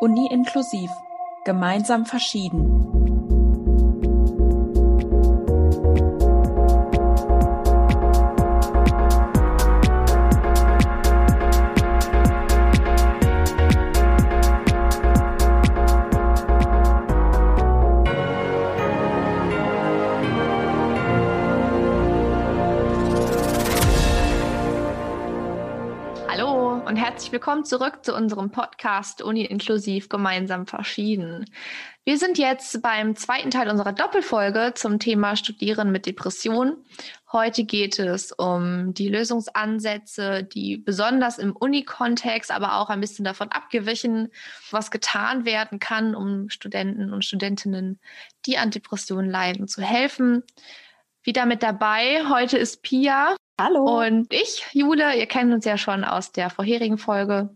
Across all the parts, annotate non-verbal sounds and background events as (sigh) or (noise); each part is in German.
Uni inklusiv. Gemeinsam verschieden. Willkommen zurück zu unserem Podcast Uni inklusiv gemeinsam verschieden. Wir sind jetzt beim zweiten Teil unserer Doppelfolge zum Thema Studieren mit Depression. Heute geht es um die Lösungsansätze, die besonders im Uni-Kontext, aber auch ein bisschen davon abgewichen, was getan werden kann, um Studenten und Studentinnen, die an Depressionen leiden, zu helfen. Wieder mit dabei. Heute ist Pia. Hallo. Und ich, Jule, ihr kennt uns ja schon aus der vorherigen Folge.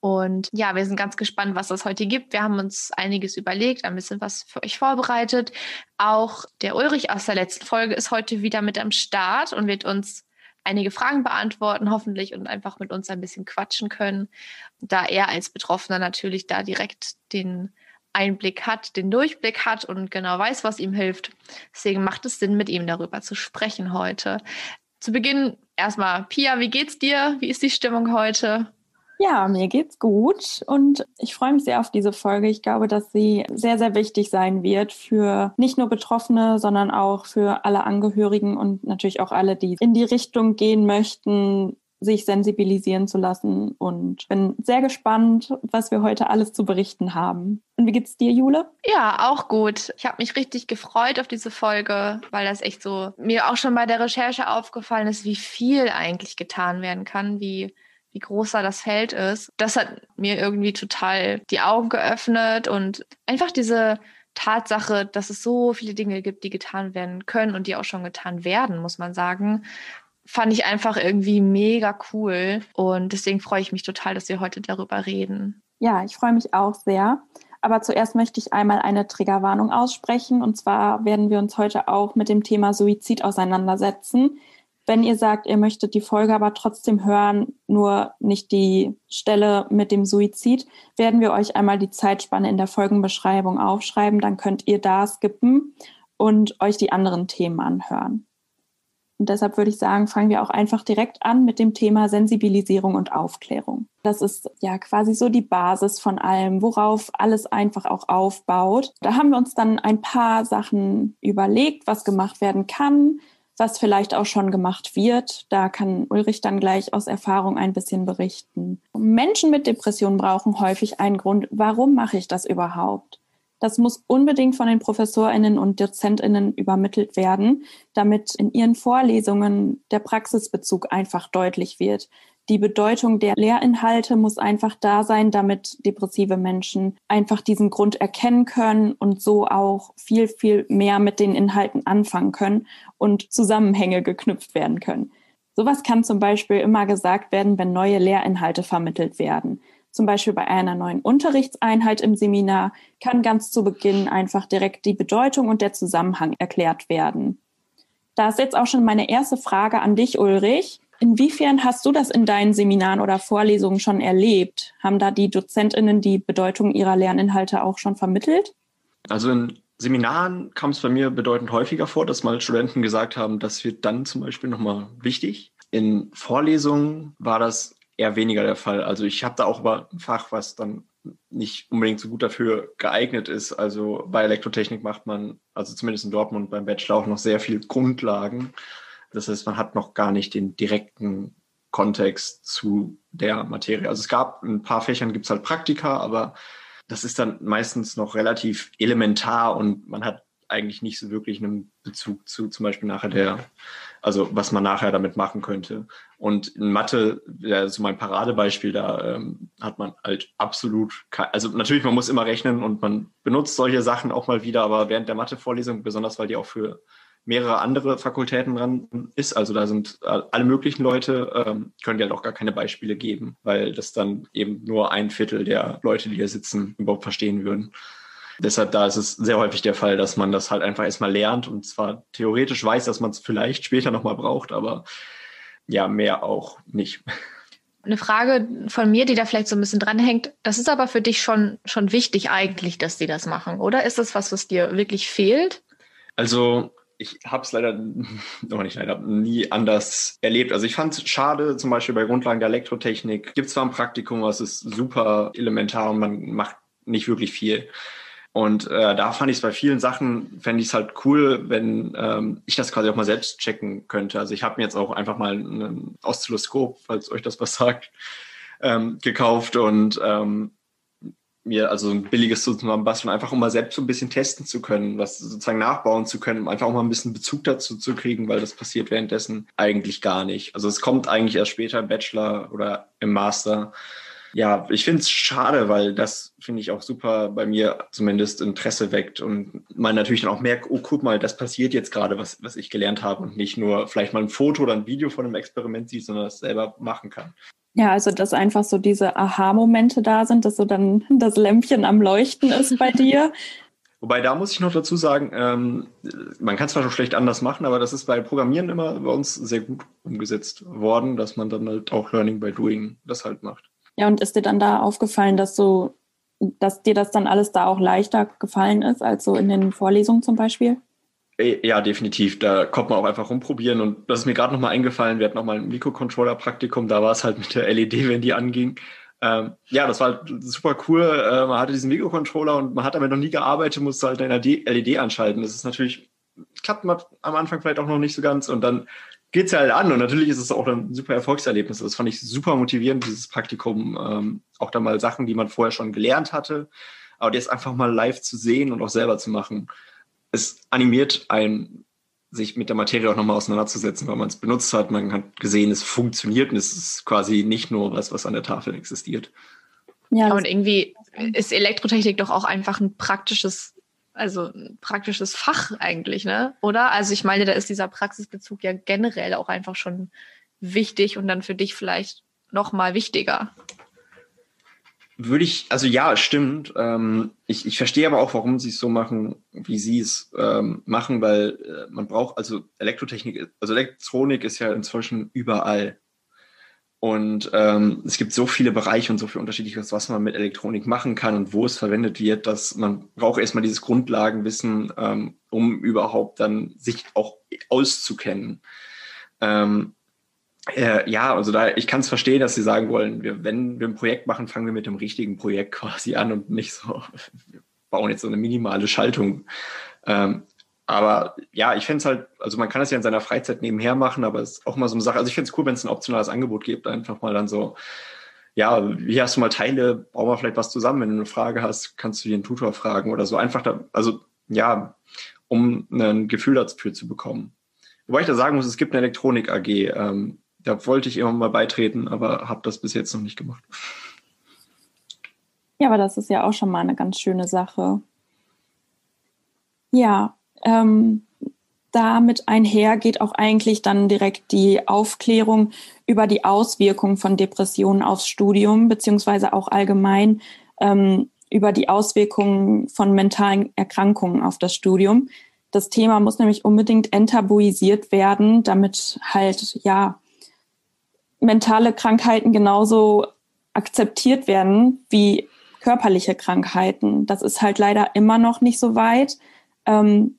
Und ja, wir sind ganz gespannt, was es heute gibt. Wir haben uns einiges überlegt, ein bisschen was für euch vorbereitet. Auch der Ulrich aus der letzten Folge ist heute wieder mit am Start und wird uns einige Fragen beantworten, hoffentlich, und einfach mit uns ein bisschen quatschen können, da er als Betroffener natürlich da direkt den Einblick hat, den Durchblick hat und genau weiß, was ihm hilft. Deswegen macht es Sinn, mit ihm darüber zu sprechen heute. Zu Beginn erstmal, Pia, wie geht's dir? Wie ist die Stimmung heute? Ja, mir geht's gut und ich freue mich sehr auf diese Folge. Ich glaube, dass sie sehr, sehr wichtig sein wird für nicht nur Betroffene, sondern auch für alle Angehörigen und natürlich auch alle, die in die Richtung gehen möchten, sich sensibilisieren zu lassen und bin sehr gespannt, was wir heute alles zu berichten haben. Und wie geht's dir, Jule? Ja, auch gut. Ich habe mich richtig gefreut auf diese Folge, weil das echt so mir auch schon bei der Recherche aufgefallen ist, wie viel eigentlich getan werden kann, wie wie groß da das Feld ist. Das hat mir irgendwie total die Augen geöffnet und einfach diese Tatsache, dass es so viele Dinge gibt, die getan werden können und die auch schon getan werden, muss man sagen, fand ich einfach irgendwie mega cool. Und deswegen freue ich mich total, dass wir heute darüber reden. Ja, ich freue mich auch sehr. Aber zuerst möchte ich einmal eine Triggerwarnung aussprechen. Und zwar werden wir uns heute auch mit dem Thema Suizid auseinandersetzen. Wenn ihr sagt, ihr möchtet die Folge aber trotzdem hören, nur nicht die Stelle mit dem Suizid, werden wir euch einmal die Zeitspanne in der Folgenbeschreibung aufschreiben. Dann könnt ihr da skippen und euch die anderen Themen anhören. Und deshalb würde ich sagen, fangen wir auch einfach direkt an mit dem Thema Sensibilisierung und Aufklärung. Das ist ja quasi so die Basis von allem, worauf alles einfach auch aufbaut. Da haben wir uns dann ein paar Sachen überlegt, was gemacht werden kann, was vielleicht auch schon gemacht wird. Da kann Ulrich dann gleich aus Erfahrung ein bisschen berichten. Menschen mit Depressionen brauchen häufig einen Grund, warum mache ich das überhaupt? Das muss unbedingt von den Professorinnen und Dozentinnen übermittelt werden, damit in ihren Vorlesungen der Praxisbezug einfach deutlich wird. Die Bedeutung der Lehrinhalte muss einfach da sein, damit depressive Menschen einfach diesen Grund erkennen können und so auch viel, viel mehr mit den Inhalten anfangen können und Zusammenhänge geknüpft werden können. Sowas kann zum Beispiel immer gesagt werden, wenn neue Lehrinhalte vermittelt werden zum Beispiel bei einer neuen Unterrichtseinheit im Seminar, kann ganz zu Beginn einfach direkt die Bedeutung und der Zusammenhang erklärt werden. Da ist jetzt auch schon meine erste Frage an dich, Ulrich. Inwiefern hast du das in deinen Seminaren oder Vorlesungen schon erlebt? Haben da die Dozentinnen die Bedeutung ihrer Lerninhalte auch schon vermittelt? Also in Seminaren kam es bei mir bedeutend häufiger vor, dass mal Studenten gesagt haben, das wird dann zum Beispiel nochmal wichtig. In Vorlesungen war das eher weniger der Fall. Also ich habe da auch über ein Fach, was dann nicht unbedingt so gut dafür geeignet ist. Also bei Elektrotechnik macht man, also zumindest in Dortmund beim Bachelor auch noch sehr viel Grundlagen. Das heißt, man hat noch gar nicht den direkten Kontext zu der Materie. Also es gab ein paar Fächern gibt es halt Praktika, aber das ist dann meistens noch relativ elementar und man hat eigentlich nicht so wirklich einen Bezug zu zum Beispiel nachher der also was man nachher damit machen könnte. Und in Mathe, ja, so mein Paradebeispiel, da ähm, hat man halt absolut, also natürlich, man muss immer rechnen und man benutzt solche Sachen auch mal wieder, aber während der Mathe-Vorlesung, besonders weil die auch für mehrere andere Fakultäten dran ist, also da sind alle möglichen Leute, ähm, können die halt auch gar keine Beispiele geben, weil das dann eben nur ein Viertel der Leute, die hier sitzen, überhaupt verstehen würden. Deshalb da ist es sehr häufig der Fall, dass man das halt einfach erstmal lernt und zwar theoretisch weiß, dass man es vielleicht später nochmal braucht, aber ja, mehr auch nicht. Eine Frage von mir, die da vielleicht so ein bisschen dranhängt. Das ist aber für dich schon, schon wichtig eigentlich, dass die das machen, oder? Ist das was, was dir wirklich fehlt? Also ich habe es leider (laughs) noch nicht leider nie anders erlebt. Also ich fand es schade, zum Beispiel bei Grundlagen der Elektrotechnik gibt es zwar ein Praktikum, was ist super elementar und man macht nicht wirklich viel. Und äh, da fand ich es bei vielen Sachen, fände ich es halt cool, wenn ähm, ich das quasi auch mal selbst checken könnte. Also ich habe mir jetzt auch einfach mal ein Oszilloskop, falls euch das was sagt, ähm, gekauft und ähm, mir also ein billiges zusammenbasteln, einfach um mal selbst so ein bisschen testen zu können, was sozusagen nachbauen zu können, um einfach auch mal ein bisschen Bezug dazu zu kriegen, weil das passiert währenddessen eigentlich gar nicht. Also es kommt eigentlich erst später im Bachelor oder im Master. Ja, ich finde es schade, weil das finde ich auch super bei mir zumindest Interesse weckt und man natürlich dann auch merkt, oh, guck mal, das passiert jetzt gerade, was, was ich gelernt habe und nicht nur vielleicht mal ein Foto oder ein Video von einem Experiment sieht, sondern das selber machen kann. Ja, also dass einfach so diese Aha-Momente da sind, dass so dann das Lämpchen am Leuchten ist bei (laughs) dir. Wobei, da muss ich noch dazu sagen, ähm, man kann es zwar schon schlecht anders machen, aber das ist bei Programmieren immer bei uns sehr gut umgesetzt worden, dass man dann halt auch Learning by Doing das halt macht. Ja, und ist dir dann da aufgefallen, dass so, dass dir das dann alles da auch leichter gefallen ist, als so in den Vorlesungen zum Beispiel? Äh, ja, definitiv. Da kommt man auch einfach rumprobieren. Und das ist mir gerade nochmal eingefallen. Wir hatten nochmal ein Mikrocontroller-Praktikum. Da war es halt mit der LED, wenn die anging. Ähm, ja, das war halt super cool. Äh, man hatte diesen Mikrocontroller und man hat damit noch nie gearbeitet, musste halt eine LED anschalten. Das ist natürlich, klappt am Anfang vielleicht auch noch nicht so ganz. Und dann geht es ja halt an und natürlich ist es auch ein super Erfolgserlebnis. Das fand ich super motivierend, dieses Praktikum. Ähm, auch da mal Sachen, die man vorher schon gelernt hatte, aber jetzt einfach mal live zu sehen und auch selber zu machen. Es animiert einen, sich mit der Materie auch nochmal auseinanderzusetzen, weil man es benutzt hat. Man hat gesehen, es funktioniert und es ist quasi nicht nur was, was an der Tafel existiert. Ja, und irgendwie ist Elektrotechnik doch auch einfach ein praktisches also ein praktisches Fach eigentlich, ne? Oder? Also ich meine, da ist dieser Praxisbezug ja generell auch einfach schon wichtig und dann für dich vielleicht noch mal wichtiger. Würde ich, also ja, stimmt. Ähm, ich, ich verstehe aber auch, warum sie es so machen, wie sie es ähm, machen, weil äh, man braucht, also Elektrotechnik, also Elektronik ist ja inzwischen überall. Und ähm, es gibt so viele Bereiche und so viel unterschiedliches, was man mit Elektronik machen kann und wo es verwendet wird, dass man braucht erstmal dieses Grundlagenwissen, ähm, um überhaupt dann sich auch auszukennen. Ähm, äh, ja, also da, ich kann es verstehen, dass Sie sagen wollen, wir, wenn wir ein Projekt machen, fangen wir mit dem richtigen Projekt (laughs) quasi an und nicht so, wir bauen jetzt so eine minimale Schaltung. Ähm, aber ja, ich fände es halt, also man kann es ja in seiner Freizeit nebenher machen, aber es ist auch mal so eine Sache. Also ich finde es cool, wenn es ein optionales Angebot gibt, einfach mal dann so, ja, hier hast du mal Teile, bauen wir vielleicht was zusammen. Wenn du eine Frage hast, kannst du den Tutor fragen oder so. Einfach da, also ja, um ein Gefühl dafür zu bekommen. Wobei ich da sagen muss, es gibt eine Elektronik AG. Ähm, da wollte ich immer mal beitreten, aber habe das bis jetzt noch nicht gemacht. Ja, aber das ist ja auch schon mal eine ganz schöne Sache. Ja, ähm, damit einher geht auch eigentlich dann direkt die Aufklärung über die Auswirkungen von Depressionen aufs Studium, beziehungsweise auch allgemein ähm, über die Auswirkungen von mentalen Erkrankungen auf das Studium. Das Thema muss nämlich unbedingt enttabuisiert werden, damit halt, ja, mentale Krankheiten genauso akzeptiert werden wie körperliche Krankheiten. Das ist halt leider immer noch nicht so weit. Ähm,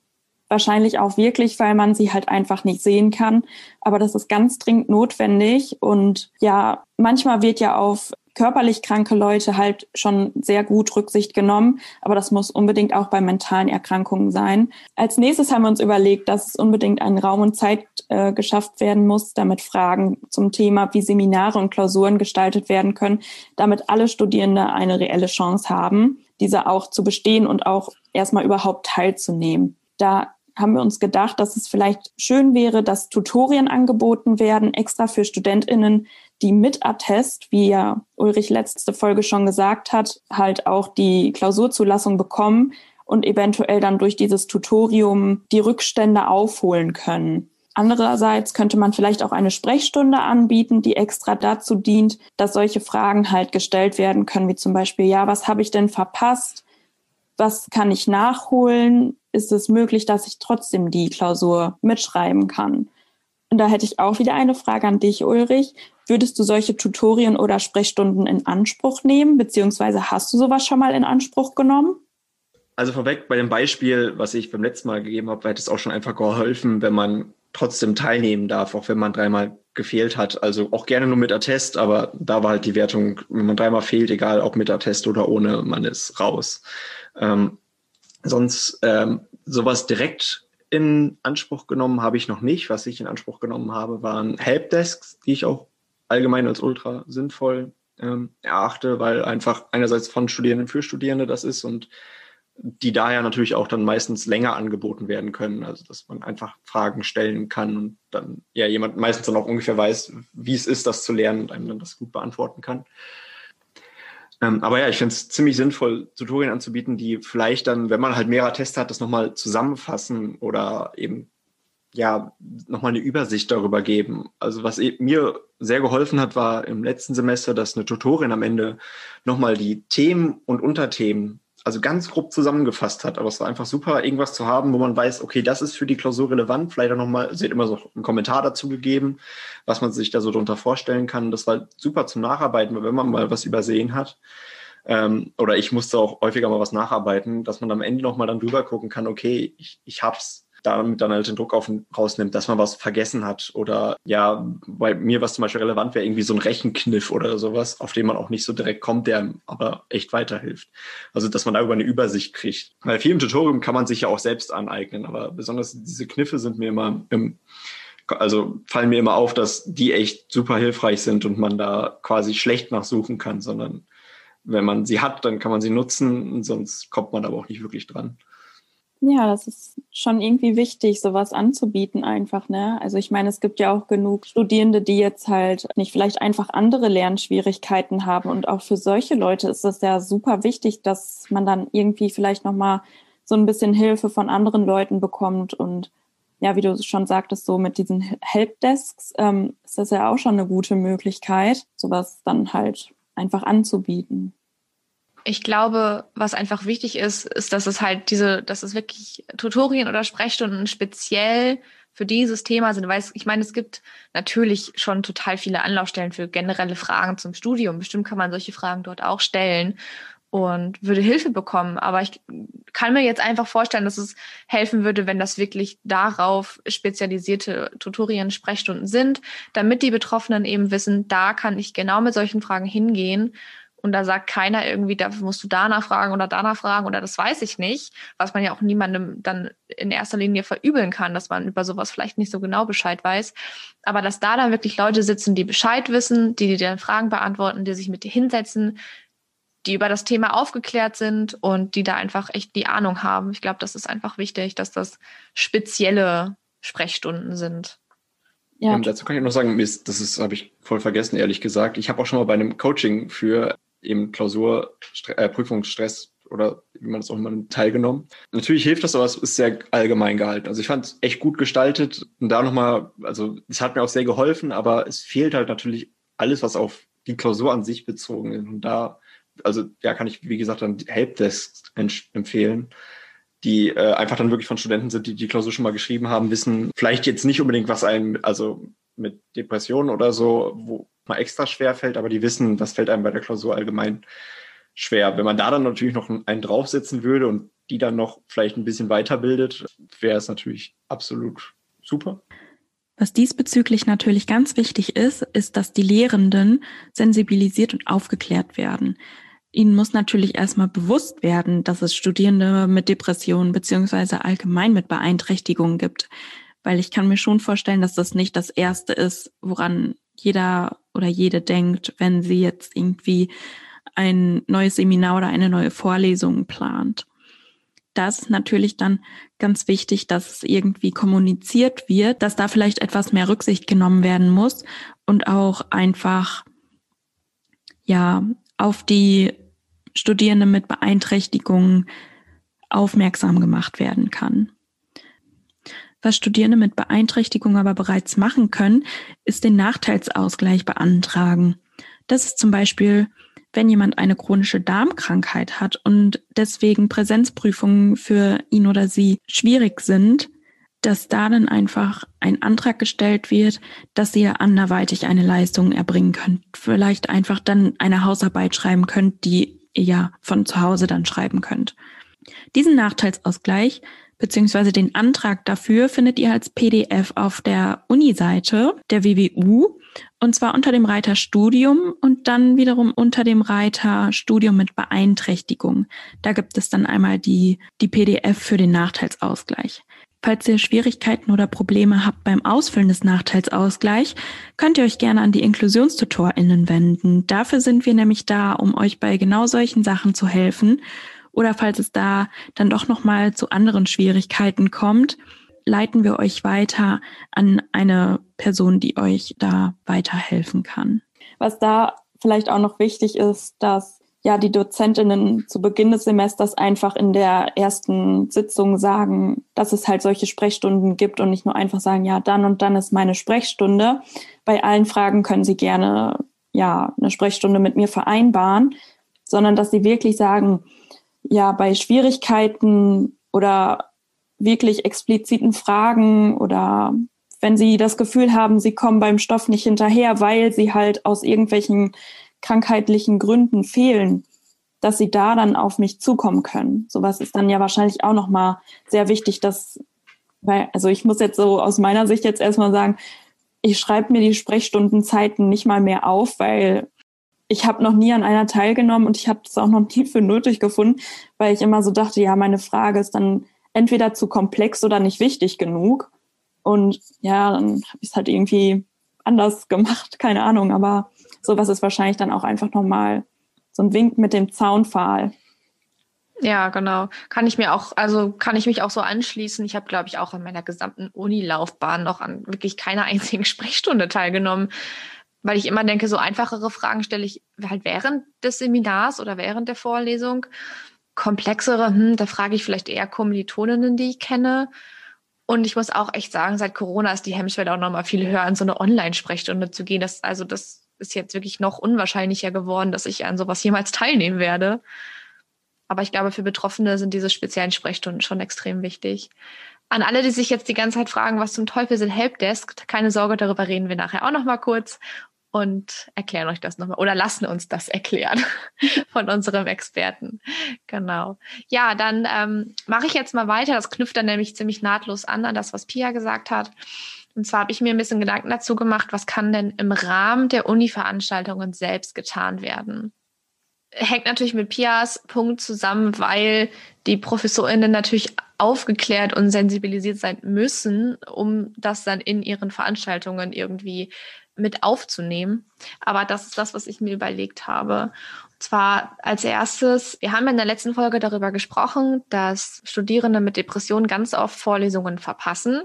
Wahrscheinlich auch wirklich, weil man sie halt einfach nicht sehen kann. Aber das ist ganz dringend notwendig. Und ja, manchmal wird ja auf körperlich kranke Leute halt schon sehr gut Rücksicht genommen, aber das muss unbedingt auch bei mentalen Erkrankungen sein. Als nächstes haben wir uns überlegt, dass es unbedingt ein Raum und Zeit äh, geschafft werden muss, damit Fragen zum Thema wie Seminare und Klausuren gestaltet werden können, damit alle Studierende eine reelle Chance haben, diese auch zu bestehen und auch erstmal überhaupt teilzunehmen. Da haben wir uns gedacht, dass es vielleicht schön wäre, dass Tutorien angeboten werden, extra für StudentInnen, die mit Attest, wie ja Ulrich letzte Folge schon gesagt hat, halt auch die Klausurzulassung bekommen und eventuell dann durch dieses Tutorium die Rückstände aufholen können. Andererseits könnte man vielleicht auch eine Sprechstunde anbieten, die extra dazu dient, dass solche Fragen halt gestellt werden können, wie zum Beispiel, ja, was habe ich denn verpasst? Was kann ich nachholen? ist es möglich, dass ich trotzdem die Klausur mitschreiben kann. Und da hätte ich auch wieder eine Frage an dich, Ulrich. Würdest du solche Tutorien oder Sprechstunden in Anspruch nehmen, beziehungsweise hast du sowas schon mal in Anspruch genommen? Also vorweg bei dem Beispiel, was ich beim letzten Mal gegeben habe, hätte es auch schon einfach geholfen, wenn man trotzdem teilnehmen darf, auch wenn man dreimal gefehlt hat. Also auch gerne nur mit Attest, aber da war halt die Wertung, wenn man dreimal fehlt, egal ob mit Attest oder ohne, man ist raus. Ähm, sonst ähm, sowas direkt in Anspruch genommen habe ich noch nicht. Was ich in Anspruch genommen habe, waren Helpdesks, die ich auch allgemein als ultra sinnvoll ähm, erachte, weil einfach einerseits von Studierenden für Studierende das ist und die daher natürlich auch dann meistens länger angeboten werden können. Also dass man einfach Fragen stellen kann und dann ja jemand meistens dann auch ungefähr weiß, wie es ist, das zu lernen und einem dann das gut beantworten kann. Ähm, aber ja, ich finde es ziemlich sinnvoll, Tutorien anzubieten, die vielleicht dann, wenn man halt mehrere Tests hat, das nochmal zusammenfassen oder eben ja nochmal eine Übersicht darüber geben. Also was e-, mir sehr geholfen hat, war im letzten Semester, dass eine Tutorin am Ende nochmal die Themen und Unterthemen also ganz grob zusammengefasst hat. Aber es war einfach super, irgendwas zu haben, wo man weiß, okay, das ist für die Klausur relevant. Vielleicht auch nochmal, sie hat immer so einen Kommentar dazu gegeben, was man sich da so drunter vorstellen kann. Das war super zum Nacharbeiten, wenn man mal was übersehen hat. Ähm, oder ich musste auch häufiger mal was nacharbeiten, dass man am Ende nochmal dann drüber gucken kann, okay, ich, ich hab's damit dann halt den Druck auf, rausnimmt, dass man was vergessen hat oder ja, bei mir was zum Beispiel relevant wäre, irgendwie so ein Rechenkniff oder sowas, auf den man auch nicht so direkt kommt, der aber echt weiterhilft. Also, dass man da über eine Übersicht kriegt. Weil viel im Tutorium kann man sich ja auch selbst aneignen, aber besonders diese Kniffe sind mir immer im also fallen mir immer auf, dass die echt super hilfreich sind und man da quasi schlecht nachsuchen kann, sondern wenn man sie hat, dann kann man sie nutzen, sonst kommt man aber auch nicht wirklich dran. Ja, das ist schon irgendwie wichtig, sowas anzubieten einfach, ne? Also ich meine, es gibt ja auch genug Studierende, die jetzt halt nicht vielleicht einfach andere Lernschwierigkeiten haben. Und auch für solche Leute ist es ja super wichtig, dass man dann irgendwie vielleicht nochmal so ein bisschen Hilfe von anderen Leuten bekommt. Und ja, wie du schon sagtest, so mit diesen Helpdesks ähm, ist das ja auch schon eine gute Möglichkeit, sowas dann halt einfach anzubieten ich glaube, was einfach wichtig ist, ist, dass es halt diese, dass es wirklich Tutorien oder Sprechstunden speziell für dieses Thema sind, weil es, ich meine, es gibt natürlich schon total viele Anlaufstellen für generelle Fragen zum Studium. Bestimmt kann man solche Fragen dort auch stellen und würde Hilfe bekommen. Aber ich kann mir jetzt einfach vorstellen, dass es helfen würde, wenn das wirklich darauf spezialisierte Tutorien, Sprechstunden sind, damit die Betroffenen eben wissen, da kann ich genau mit solchen Fragen hingehen und da sagt keiner irgendwie, da musst du danach fragen oder danach fragen oder das weiß ich nicht, was man ja auch niemandem dann in erster Linie verübeln kann, dass man über sowas vielleicht nicht so genau Bescheid weiß. Aber dass da dann wirklich Leute sitzen, die Bescheid wissen, die dir dann Fragen beantworten, die sich mit dir hinsetzen, die über das Thema aufgeklärt sind und die da einfach echt die Ahnung haben. Ich glaube, das ist einfach wichtig, dass das spezielle Sprechstunden sind. Ja. Und dazu kann ich noch sagen, das ist, habe ich voll vergessen, ehrlich gesagt. Ich habe auch schon mal bei einem Coaching für eben Klausur, äh, Prüfungsstress oder wie man das auch immer teilgenommen. Natürlich hilft das, aber es ist sehr allgemein gehalten. Also ich fand es echt gut gestaltet und da nochmal, also es hat mir auch sehr geholfen, aber es fehlt halt natürlich alles, was auf die Klausur an sich bezogen ist. Und da, also ja, kann ich, wie gesagt, dann Helpdesks empfehlen, die äh, einfach dann wirklich von Studenten sind, die die Klausur schon mal geschrieben haben, wissen vielleicht jetzt nicht unbedingt, was einem, also mit Depressionen oder so, wo mal extra schwer fällt, aber die wissen, das fällt einem bei der Klausur allgemein schwer. Wenn man da dann natürlich noch einen draufsetzen würde und die dann noch vielleicht ein bisschen weiterbildet, wäre es natürlich absolut super. Was diesbezüglich natürlich ganz wichtig ist, ist, dass die Lehrenden sensibilisiert und aufgeklärt werden. Ihnen muss natürlich erstmal bewusst werden, dass es Studierende mit Depressionen beziehungsweise allgemein mit Beeinträchtigungen gibt. Weil ich kann mir schon vorstellen, dass das nicht das Erste ist, woran jeder oder jede denkt, wenn sie jetzt irgendwie ein neues Seminar oder eine neue Vorlesung plant. Da ist natürlich dann ganz wichtig, dass es irgendwie kommuniziert wird, dass da vielleicht etwas mehr Rücksicht genommen werden muss und auch einfach, ja, auf die Studierende mit Beeinträchtigungen aufmerksam gemacht werden kann. Was Studierende mit Beeinträchtigung aber bereits machen können, ist den Nachteilsausgleich beantragen. Das ist zum Beispiel, wenn jemand eine chronische Darmkrankheit hat und deswegen Präsenzprüfungen für ihn oder sie schwierig sind, dass da dann einfach ein Antrag gestellt wird, dass ihr anderweitig eine Leistung erbringen könnt. Vielleicht einfach dann eine Hausarbeit schreiben könnt, die ihr ja von zu Hause dann schreiben könnt. Diesen Nachteilsausgleich beziehungsweise den Antrag dafür findet ihr als PDF auf der Uni-Seite der WWU und zwar unter dem Reiter Studium und dann wiederum unter dem Reiter Studium mit Beeinträchtigung. Da gibt es dann einmal die, die PDF für den Nachteilsausgleich. Falls ihr Schwierigkeiten oder Probleme habt beim Ausfüllen des Nachteilsausgleichs, könnt ihr euch gerne an die InklusionstutorInnen wenden. Dafür sind wir nämlich da, um euch bei genau solchen Sachen zu helfen. Oder falls es da dann doch nochmal zu anderen Schwierigkeiten kommt, leiten wir euch weiter an eine Person, die euch da weiterhelfen kann. Was da vielleicht auch noch wichtig ist, dass ja die Dozentinnen zu Beginn des Semesters einfach in der ersten Sitzung sagen, dass es halt solche Sprechstunden gibt und nicht nur einfach sagen, ja, dann und dann ist meine Sprechstunde. Bei allen Fragen können Sie gerne ja eine Sprechstunde mit mir vereinbaren, sondern dass sie wirklich sagen, ja, bei Schwierigkeiten oder wirklich expliziten Fragen oder wenn sie das Gefühl haben, sie kommen beim Stoff nicht hinterher, weil sie halt aus irgendwelchen krankheitlichen Gründen fehlen, dass sie da dann auf mich zukommen können. Sowas ist dann ja wahrscheinlich auch nochmal sehr wichtig, dass, weil, also ich muss jetzt so aus meiner Sicht jetzt erstmal sagen, ich schreibe mir die Sprechstundenzeiten nicht mal mehr auf, weil ich habe noch nie an einer teilgenommen und ich habe es auch noch nie für nötig gefunden, weil ich immer so dachte, ja, meine Frage ist dann entweder zu komplex oder nicht wichtig genug. Und ja, dann habe ich es halt irgendwie anders gemacht, (laughs) keine Ahnung, aber sowas ist wahrscheinlich dann auch einfach nochmal so ein Wink mit dem Zaunpfahl. Ja, genau. Kann ich mir auch, also kann ich mich auch so anschließen. Ich habe, glaube ich, auch in meiner gesamten Unilaufbahn noch an wirklich keiner einzigen (laughs) Sprechstunde teilgenommen, weil ich immer denke, so einfachere Fragen stelle ich halt während des Seminars oder während der Vorlesung. Komplexere, hm, da frage ich vielleicht eher Kommilitoninnen, die ich kenne. Und ich muss auch echt sagen, seit Corona ist die Hemmschwelle auch nochmal viel höher, an so eine Online-Sprechstunde zu gehen. Das, also das ist jetzt wirklich noch unwahrscheinlicher geworden, dass ich an sowas jemals teilnehmen werde. Aber ich glaube, für Betroffene sind diese speziellen Sprechstunden schon extrem wichtig. An alle, die sich jetzt die ganze Zeit fragen, was zum Teufel sind Helpdesk, keine Sorge, darüber reden wir nachher auch nochmal kurz und erklären euch das nochmal oder lassen uns das erklären (laughs) von unserem Experten. Genau. Ja, dann ähm, mache ich jetzt mal weiter. Das knüpft dann nämlich ziemlich nahtlos an an das, was Pia gesagt hat. Und zwar habe ich mir ein bisschen Gedanken dazu gemacht, was kann denn im Rahmen der Uni-Veranstaltungen selbst getan werden? Hängt natürlich mit Pias Punkt zusammen, weil die ProfessorInnen natürlich aufgeklärt und sensibilisiert sein müssen, um das dann in ihren Veranstaltungen irgendwie mit aufzunehmen. Aber das ist das, was ich mir überlegt habe. Und zwar als erstes, wir haben in der letzten Folge darüber gesprochen, dass Studierende mit Depressionen ganz oft Vorlesungen verpassen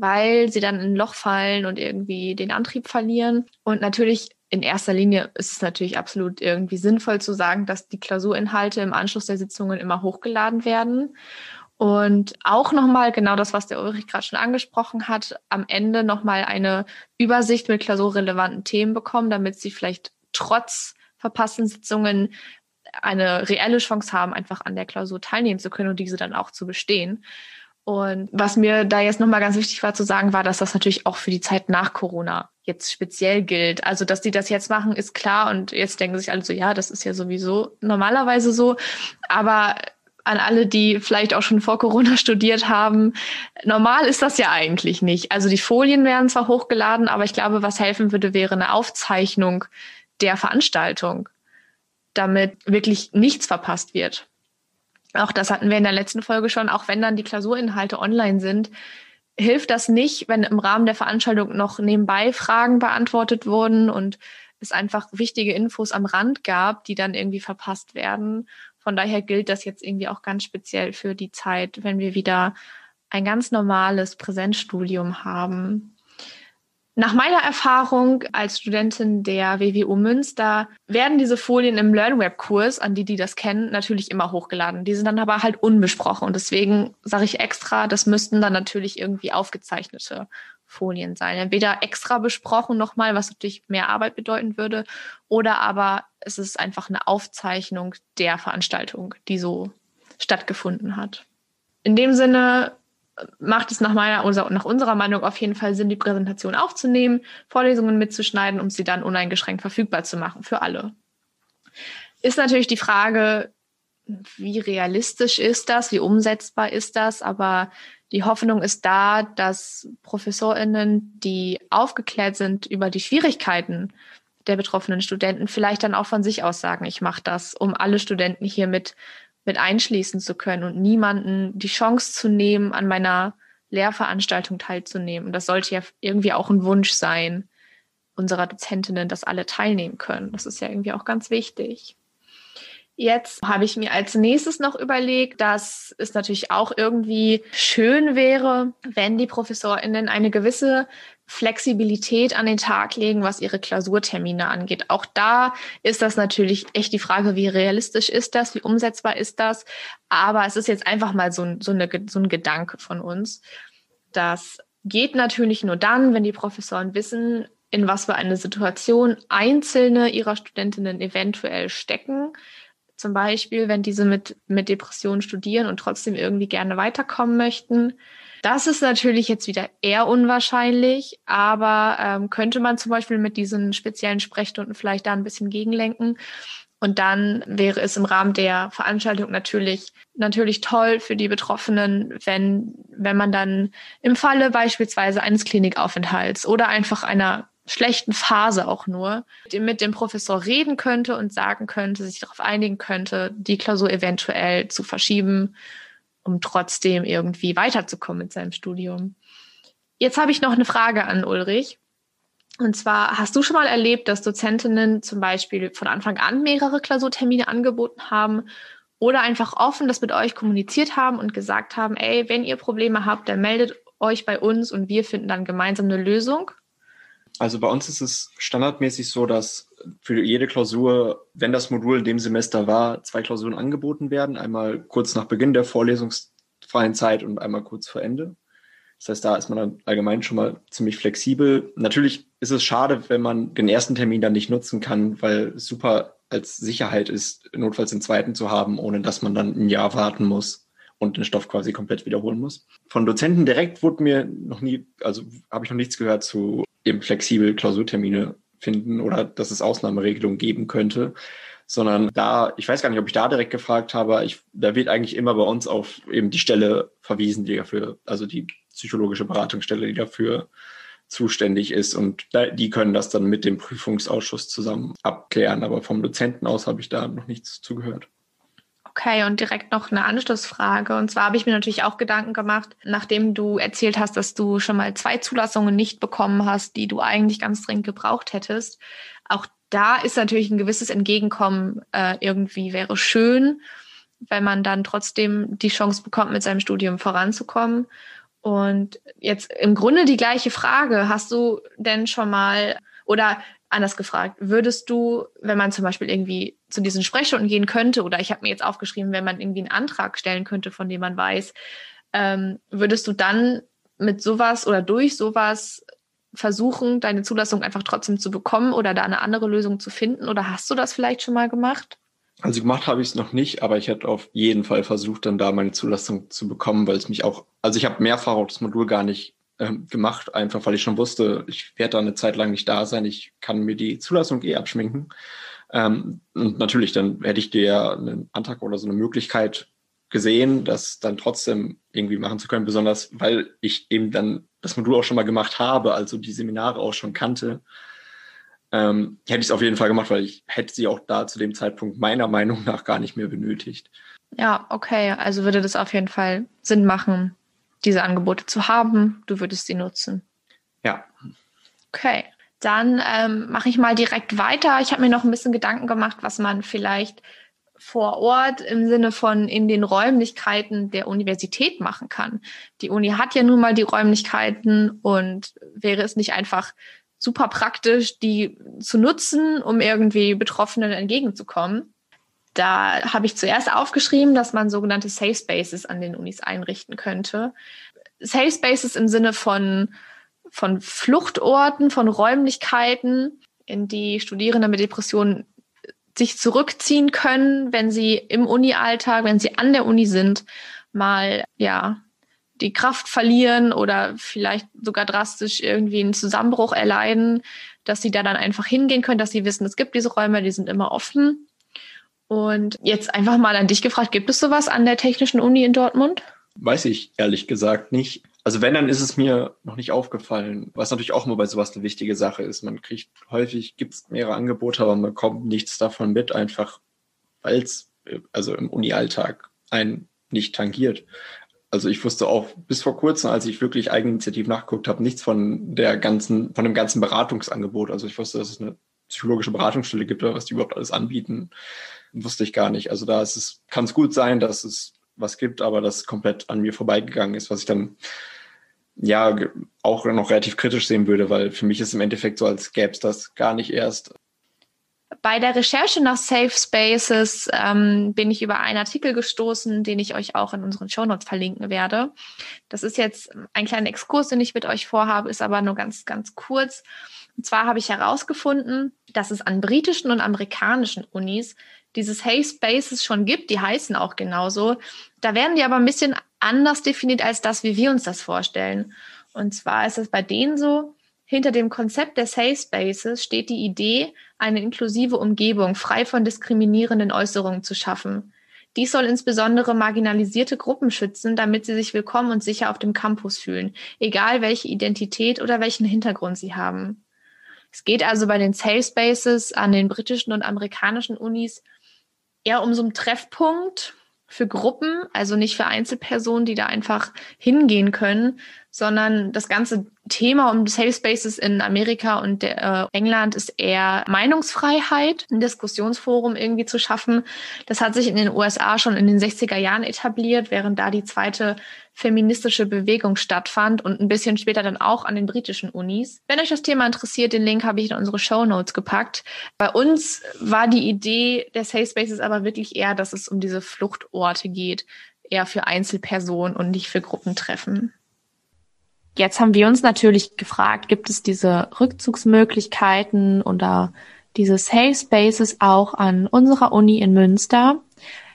weil sie dann in ein Loch fallen und irgendwie den Antrieb verlieren. Und natürlich in erster Linie ist es natürlich absolut irgendwie sinnvoll zu sagen, dass die Klausurinhalte im Anschluss der Sitzungen immer hochgeladen werden. Und auch nochmal genau das, was der Ulrich gerade schon angesprochen hat, am Ende nochmal eine Übersicht mit klausurrelevanten Themen bekommen, damit sie vielleicht trotz verpassten Sitzungen eine reelle Chance haben, einfach an der Klausur teilnehmen zu können und diese dann auch zu bestehen. Und was mir da jetzt nochmal ganz wichtig war zu sagen, war, dass das natürlich auch für die Zeit nach Corona jetzt speziell gilt. Also, dass die das jetzt machen, ist klar. Und jetzt denken sich alle so, ja, das ist ja sowieso normalerweise so. Aber an alle, die vielleicht auch schon vor Corona (laughs) studiert haben, normal ist das ja eigentlich nicht. Also die Folien werden zwar hochgeladen, aber ich glaube, was helfen würde, wäre eine Aufzeichnung der Veranstaltung, damit wirklich nichts verpasst wird. Auch das hatten wir in der letzten Folge schon, auch wenn dann die Klausurinhalte online sind, hilft das nicht, wenn im Rahmen der Veranstaltung noch nebenbei Fragen beantwortet wurden und es einfach wichtige Infos am Rand gab, die dann irgendwie verpasst werden. Von daher gilt das jetzt irgendwie auch ganz speziell für die Zeit, wenn wir wieder ein ganz normales Präsenzstudium haben. Nach meiner Erfahrung als Studentin der WWU Münster werden diese Folien im LearnWeb-Kurs, an die, die das kennen, natürlich immer hochgeladen. Die sind dann aber halt unbesprochen. Und deswegen sage ich extra, das müssten dann natürlich irgendwie aufgezeichnete Folien sein. Entweder extra besprochen nochmal, was natürlich mehr Arbeit bedeuten würde, oder aber es ist einfach eine Aufzeichnung der Veranstaltung, die so stattgefunden hat. In dem Sinne macht es nach meiner nach unserer Meinung auf jeden Fall Sinn, die Präsentation aufzunehmen, Vorlesungen mitzuschneiden, um sie dann uneingeschränkt verfügbar zu machen für alle. Ist natürlich die Frage, wie realistisch ist das, wie umsetzbar ist das, aber die Hoffnung ist da, dass ProfessorInnen, die aufgeklärt sind über die Schwierigkeiten der betroffenen Studenten, vielleicht dann auch von sich aus sagen, ich mache das, um alle Studenten hier mit, mit einschließen zu können und niemanden die Chance zu nehmen, an meiner Lehrveranstaltung teilzunehmen. Und das sollte ja irgendwie auch ein Wunsch sein unserer Dozentinnen, dass alle teilnehmen können. Das ist ja irgendwie auch ganz wichtig. Jetzt habe ich mir als nächstes noch überlegt, dass es natürlich auch irgendwie schön wäre, wenn die ProfessorInnen eine gewisse Flexibilität an den Tag legen, was ihre Klausurtermine angeht. Auch da ist das natürlich echt die Frage, wie realistisch ist das, wie umsetzbar ist das. Aber es ist jetzt einfach mal so, so, eine, so ein Gedanke von uns. Das geht natürlich nur dann, wenn die Professoren wissen, in was für eine Situation einzelne ihrer Studentinnen eventuell stecken zum Beispiel, wenn diese mit, mit Depressionen studieren und trotzdem irgendwie gerne weiterkommen möchten. Das ist natürlich jetzt wieder eher unwahrscheinlich, aber ähm, könnte man zum Beispiel mit diesen speziellen Sprechstunden vielleicht da ein bisschen gegenlenken. Und dann wäre es im Rahmen der Veranstaltung natürlich, natürlich toll für die Betroffenen, wenn, wenn man dann im Falle beispielsweise eines Klinikaufenthalts oder einfach einer schlechten Phase auch nur, mit dem Professor reden könnte und sagen könnte, sich darauf einigen könnte, die Klausur eventuell zu verschieben, um trotzdem irgendwie weiterzukommen mit seinem Studium. Jetzt habe ich noch eine Frage an Ulrich. Und zwar, hast du schon mal erlebt, dass Dozentinnen zum Beispiel von Anfang an mehrere Klausurtermine angeboten haben oder einfach offen das mit euch kommuniziert haben und gesagt haben, ey, wenn ihr Probleme habt, dann meldet euch bei uns und wir finden dann gemeinsam eine Lösung? Also bei uns ist es standardmäßig so, dass für jede Klausur, wenn das Modul in dem Semester war, zwei Klausuren angeboten werden. Einmal kurz nach Beginn der vorlesungsfreien Zeit und einmal kurz vor Ende. Das heißt, da ist man dann allgemein schon mal ziemlich flexibel. Natürlich ist es schade, wenn man den ersten Termin dann nicht nutzen kann, weil es super als Sicherheit ist, notfalls den zweiten zu haben, ohne dass man dann ein Jahr warten muss und den Stoff quasi komplett wiederholen muss. Von Dozenten direkt wurde mir noch nie, also habe ich noch nichts gehört zu eben flexibel Klausurtermine finden oder dass es Ausnahmeregelungen geben könnte, sondern da, ich weiß gar nicht, ob ich da direkt gefragt habe, ich, da wird eigentlich immer bei uns auf eben die Stelle verwiesen, die dafür, also die psychologische Beratungsstelle, die dafür zuständig ist und die können das dann mit dem Prüfungsausschuss zusammen abklären. Aber vom Dozenten aus habe ich da noch nichts zugehört. Okay, und direkt noch eine Anschlussfrage. Und zwar habe ich mir natürlich auch Gedanken gemacht, nachdem du erzählt hast, dass du schon mal zwei Zulassungen nicht bekommen hast, die du eigentlich ganz dringend gebraucht hättest. Auch da ist natürlich ein gewisses Entgegenkommen äh, irgendwie wäre schön, wenn man dann trotzdem die Chance bekommt, mit seinem Studium voranzukommen. Und jetzt im Grunde die gleiche Frage. Hast du denn schon mal oder anders gefragt, würdest du, wenn man zum Beispiel irgendwie zu diesen Sprechstunden gehen könnte, oder ich habe mir jetzt aufgeschrieben, wenn man irgendwie einen Antrag stellen könnte, von dem man weiß, ähm, würdest du dann mit sowas oder durch sowas versuchen, deine Zulassung einfach trotzdem zu bekommen oder da eine andere Lösung zu finden? Oder hast du das vielleicht schon mal gemacht? Also gemacht habe ich es noch nicht, aber ich hätte auf jeden Fall versucht, dann da meine Zulassung zu bekommen, weil es mich auch, also ich habe mehrfach auch das Modul gar nicht ähm, gemacht, einfach weil ich schon wusste, ich werde da eine Zeit lang nicht da sein, ich kann mir die Zulassung eh abschminken. Ähm, und natürlich, dann hätte ich dir einen Antrag oder so eine Möglichkeit gesehen, das dann trotzdem irgendwie machen zu können, besonders weil ich eben dann das Modul auch schon mal gemacht habe, also die Seminare auch schon kannte. Ähm, hätte ich es auf jeden Fall gemacht, weil ich hätte sie auch da zu dem Zeitpunkt meiner Meinung nach gar nicht mehr benötigt. Ja, okay. Also würde das auf jeden Fall Sinn machen, diese Angebote zu haben. Du würdest sie nutzen. Ja. Okay. Dann ähm, mache ich mal direkt weiter. Ich habe mir noch ein bisschen Gedanken gemacht, was man vielleicht vor Ort im Sinne von in den Räumlichkeiten der Universität machen kann. Die Uni hat ja nun mal die Räumlichkeiten und wäre es nicht einfach super praktisch, die zu nutzen, um irgendwie Betroffenen entgegenzukommen. Da habe ich zuerst aufgeschrieben, dass man sogenannte Safe Spaces an den Unis einrichten könnte. Safe Spaces im Sinne von, von Fluchtorten, von Räumlichkeiten, in die Studierende mit Depressionen sich zurückziehen können, wenn sie im Uni-Alltag, wenn sie an der Uni sind, mal ja die Kraft verlieren oder vielleicht sogar drastisch irgendwie einen Zusammenbruch erleiden, dass sie da dann einfach hingehen können, dass sie wissen, es gibt diese Räume, die sind immer offen. Und jetzt einfach mal an dich gefragt, gibt es sowas an der Technischen Uni in Dortmund? Weiß ich ehrlich gesagt nicht. Also wenn, dann ist es mir noch nicht aufgefallen, was natürlich auch immer bei sowas eine wichtige Sache ist. Man kriegt häufig, gibt es mehrere Angebote, aber man kommt nichts davon mit, einfach weil es also im Uni-Alltag einen nicht tangiert. Also ich wusste auch bis vor kurzem, als ich wirklich eigeninitiativ nachgeguckt habe, nichts von der ganzen, von dem ganzen Beratungsangebot. Also ich wusste, dass es eine psychologische Beratungsstelle gibt oder was die überhaupt alles anbieten, wusste ich gar nicht. Also da ist es, kann es gut sein, dass es was gibt, aber das komplett an mir vorbeigegangen ist, was ich dann ja auch noch relativ kritisch sehen würde, weil für mich ist im Endeffekt so, als gäbe es das gar nicht erst. Bei der Recherche nach Safe Spaces ähm, bin ich über einen Artikel gestoßen, den ich euch auch in unseren Shownotes verlinken werde. Das ist jetzt ein kleiner Exkurs, den ich mit euch vorhabe, ist aber nur ganz, ganz kurz. Und zwar habe ich herausgefunden, dass es an britischen und amerikanischen Unis diese Safe Spaces schon gibt, die heißen auch genauso. Da werden die aber ein bisschen anders definiert als das, wie wir uns das vorstellen. Und zwar ist es bei denen so, hinter dem Konzept der Safe Spaces steht die Idee, eine inklusive Umgebung frei von diskriminierenden Äußerungen zu schaffen. Dies soll insbesondere marginalisierte Gruppen schützen, damit sie sich willkommen und sicher auf dem Campus fühlen, egal welche Identität oder welchen Hintergrund sie haben. Es geht also bei den Safe Spaces an den britischen und amerikanischen Unis eher um so einen Treffpunkt für Gruppen, also nicht für Einzelpersonen, die da einfach hingehen können, sondern das ganze Thema um Safe Spaces in Amerika und der, äh, England ist eher Meinungsfreiheit, ein Diskussionsforum irgendwie zu schaffen. Das hat sich in den USA schon in den 60er Jahren etabliert, während da die zweite feministische Bewegung stattfand und ein bisschen später dann auch an den britischen Unis. Wenn euch das Thema interessiert, den Link habe ich in unsere Show Notes gepackt. Bei uns war die Idee der Safe Spaces aber wirklich eher, dass es um diese Fluchtorte geht, eher für Einzelpersonen und nicht für Gruppentreffen. Jetzt haben wir uns natürlich gefragt, gibt es diese Rückzugsmöglichkeiten oder diese Safe Spaces auch an unserer Uni in Münster?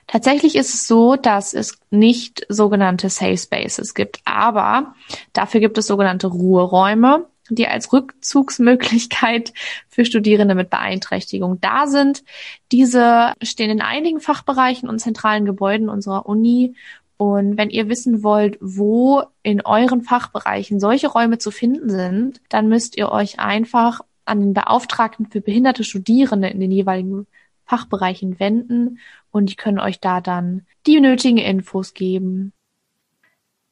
Tatsächlich ist es so, dass es nicht sogenannte Safe Spaces gibt, aber dafür gibt es sogenannte Ruheräume, die als Rückzugsmöglichkeit für Studierende mit Beeinträchtigung da sind. Diese stehen in einigen Fachbereichen und zentralen Gebäuden unserer Uni und wenn ihr wissen wollt, wo in euren Fachbereichen solche Räume zu finden sind, dann müsst ihr euch einfach an den Beauftragten für behinderte Studierende in den jeweiligen Fachbereichen wenden und die können euch da dann die nötigen Infos geben.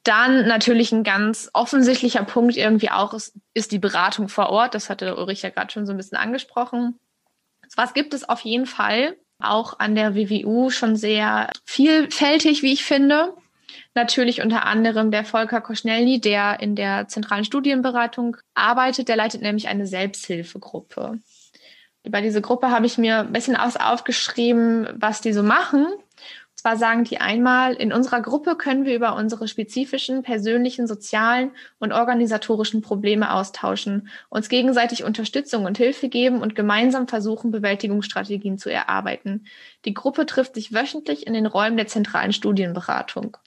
Dann natürlich ein ganz offensichtlicher Punkt irgendwie auch ist, ist die Beratung vor Ort. Das hatte Ulrich ja gerade schon so ein bisschen angesprochen. Was gibt es auf jeden Fall auch an der WWU schon sehr vielfältig, wie ich finde. Natürlich unter anderem der Volker Koschnelny, der in der zentralen Studienberatung arbeitet. Der leitet nämlich eine Selbsthilfegruppe. Über diese Gruppe habe ich mir ein bisschen aus aufgeschrieben, was die so machen. Zwar sagen die einmal, in unserer Gruppe können wir über unsere spezifischen, persönlichen, sozialen und organisatorischen Probleme austauschen, uns gegenseitig Unterstützung und Hilfe geben und gemeinsam versuchen, Bewältigungsstrategien zu erarbeiten. Die Gruppe trifft sich wöchentlich in den Räumen der zentralen Studienberatung.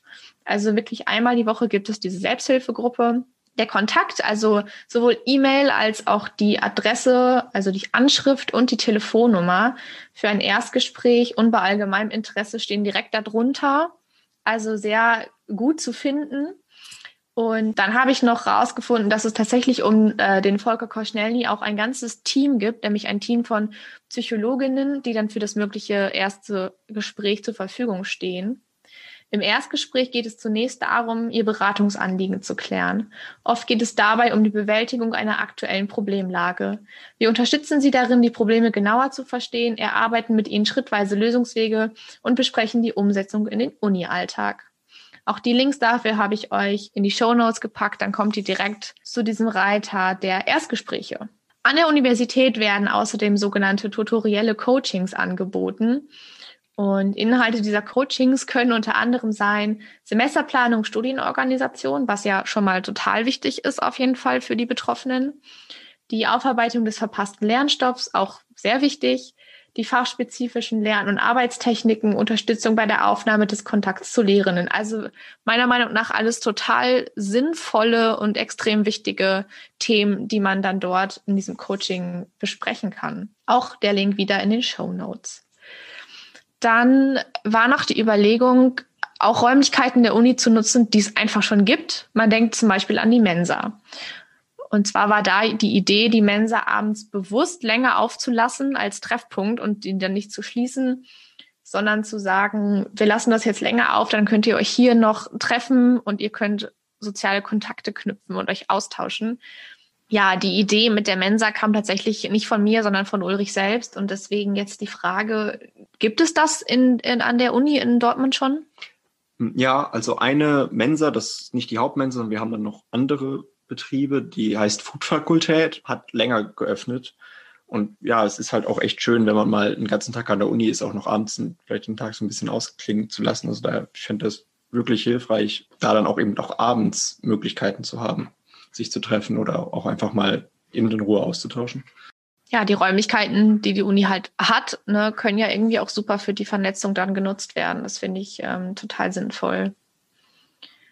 Also wirklich einmal die Woche gibt es diese Selbsthilfegruppe. Der Kontakt, also sowohl E-Mail als auch die Adresse, also die Anschrift und die Telefonnummer für ein Erstgespräch und bei allgemeinem Interesse stehen direkt darunter. Also sehr gut zu finden. Und dann habe ich noch rausgefunden, dass es tatsächlich um äh, den Volker Koschnelny auch ein ganzes Team gibt, nämlich ein Team von Psychologinnen, die dann für das mögliche erste Gespräch zur Verfügung stehen. Im Erstgespräch geht es zunächst darum, Ihr Beratungsanliegen zu klären. Oft geht es dabei um die Bewältigung einer aktuellen Problemlage. Wir unterstützen Sie darin, die Probleme genauer zu verstehen, erarbeiten mit Ihnen schrittweise Lösungswege und besprechen die Umsetzung in den Uni-Alltag. Auch die Links dafür habe ich euch in die Show Notes gepackt, dann kommt ihr direkt zu diesem Reiter der Erstgespräche. An der Universität werden außerdem sogenannte tutorielle Coachings angeboten. Und Inhalte dieser Coachings können unter anderem sein Semesterplanung, Studienorganisation, was ja schon mal total wichtig ist auf jeden Fall für die Betroffenen. Die Aufarbeitung des verpassten Lernstoffs, auch sehr wichtig. die fachspezifischen Lern- und Arbeitstechniken, Unterstützung bei der Aufnahme des Kontakts zu Lehrenden. Also meiner Meinung nach alles total sinnvolle und extrem wichtige Themen, die man dann dort in diesem Coaching besprechen kann. Auch der Link wieder in den Show Notes. Dann war noch die Überlegung, auch Räumlichkeiten der Uni zu nutzen, die es einfach schon gibt. Man denkt zum Beispiel an die Mensa. Und zwar war da die Idee, die Mensa abends bewusst länger aufzulassen als Treffpunkt und ihn dann nicht zu schließen, sondern zu sagen, wir lassen das jetzt länger auf, dann könnt ihr euch hier noch treffen und ihr könnt soziale Kontakte knüpfen und euch austauschen. Ja, die Idee mit der Mensa kam tatsächlich nicht von mir, sondern von Ulrich selbst. Und deswegen jetzt die Frage, gibt es das in, in, an der Uni in Dortmund schon? Ja, also eine Mensa, das ist nicht die Hauptmensa, sondern wir haben dann noch andere Betriebe, die heißt Foodfakultät, hat länger geöffnet. Und ja, es ist halt auch echt schön, wenn man mal einen ganzen Tag an der Uni ist, auch noch abends vielleicht den Tag so ein bisschen ausklingen zu lassen. Also daher, ich finde das wirklich hilfreich, da dann auch eben auch abends Möglichkeiten zu haben, sich zu treffen oder auch einfach mal eben in Ruhe auszutauschen. Ja, die Räumlichkeiten, die die Uni halt hat, ne, können ja irgendwie auch super für die Vernetzung dann genutzt werden. Das finde ich ähm, total sinnvoll.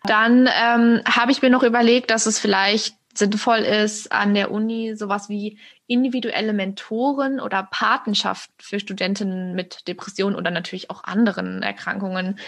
Dann ähm, habe ich mir noch überlegt, dass es vielleicht sinnvoll ist, an der Uni sowas wie individuelle Mentoren oder Patenschaft für Studentinnen mit Depressionen oder natürlich auch anderen Erkrankungen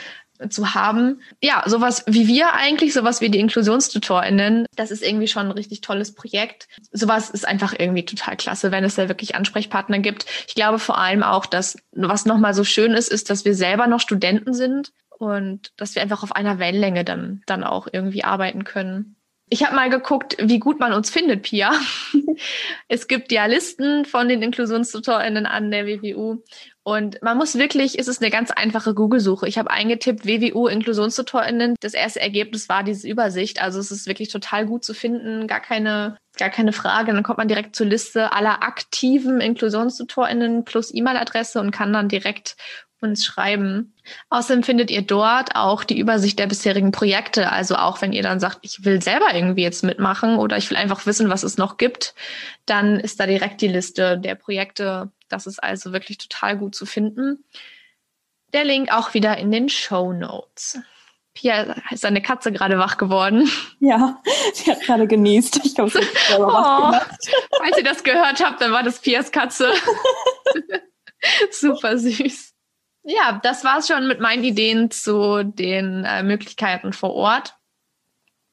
zu haben. Ja, sowas wie wir eigentlich, sowas wie die InklusionstutorInnen, das ist irgendwie schon ein richtig tolles Projekt. Sowas ist einfach irgendwie total klasse, wenn es da wirklich Ansprechpartner gibt. Ich glaube vor allem auch, dass was nochmal so schön ist, ist, dass wir selber noch Studenten sind und dass wir einfach auf einer Wellenlänge dann, dann auch irgendwie arbeiten können. Ich habe mal geguckt, wie gut man uns findet, Pia. (laughs) es gibt ja Listen von den InklusionstutorInnen an der WWU. Und man muss wirklich, es ist eine ganz einfache Google-Suche. Ich habe eingetippt WWU InklusionstutorInnen. Das erste Ergebnis war diese Übersicht. Also es ist wirklich total gut zu finden. Gar keine, gar keine Frage. Dann kommt man direkt zur Liste aller aktiven InklusionstutorInnen plus E-Mail-Adresse und kann dann direkt uns schreiben. Außerdem findet ihr dort auch die Übersicht der bisherigen Projekte. Also auch wenn ihr dann sagt, ich will selber irgendwie jetzt mitmachen oder ich will einfach wissen, was es noch gibt, dann ist da direkt die Liste der Projekte. Das ist also wirklich total gut zu finden. Der Link auch wieder in den Show Notes. Pia, ist deine Katze gerade wach geworden? Ja, sie hat gerade genießt. Ich glaube, sie hat selber oh, wach gemacht. Falls ihr das gehört habt, dann war das Pias Katze. (laughs) Super süß. Ja, das war's schon mit meinen Ideen zu den äh, Möglichkeiten vor Ort.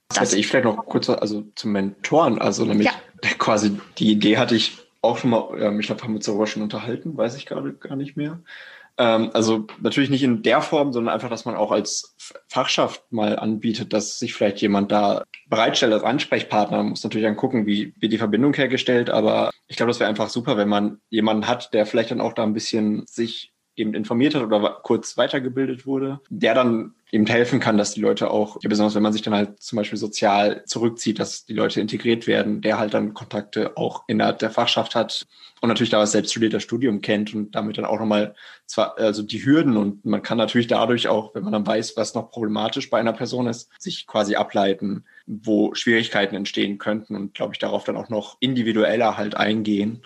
Das hätte ich vielleicht noch kurz also zum Mentoren, also nämlich ja. quasi die Idee hatte ich auch schon mal, ähm, ich glaube, haben wir uns darüber schon unterhalten, weiß ich gerade gar nicht mehr. Ähm, also natürlich nicht in der Form, sondern einfach, dass man auch als Fachschaft mal anbietet, dass sich vielleicht jemand da bereitstellt als Ansprechpartner. Man muss natürlich dann gucken, wie wird die Verbindung hergestellt, aber ich glaube, das wäre einfach super, wenn man jemanden hat, der vielleicht dann auch da ein bisschen sich eben informiert hat oder kurz weitergebildet wurde, der dann eben helfen kann, dass die Leute auch, ja, besonders wenn man sich dann halt zum Beispiel sozial zurückzieht, dass die Leute integriert werden, der halt dann Kontakte auch innerhalb der Fachschaft hat und natürlich da was selbst studierter Studium kennt und damit dann auch nochmal zwar, also die Hürden und man kann natürlich dadurch auch, wenn man dann weiß, was noch problematisch bei einer Person ist, sich quasi ableiten, wo Schwierigkeiten entstehen könnten und glaube ich darauf dann auch noch individueller halt eingehen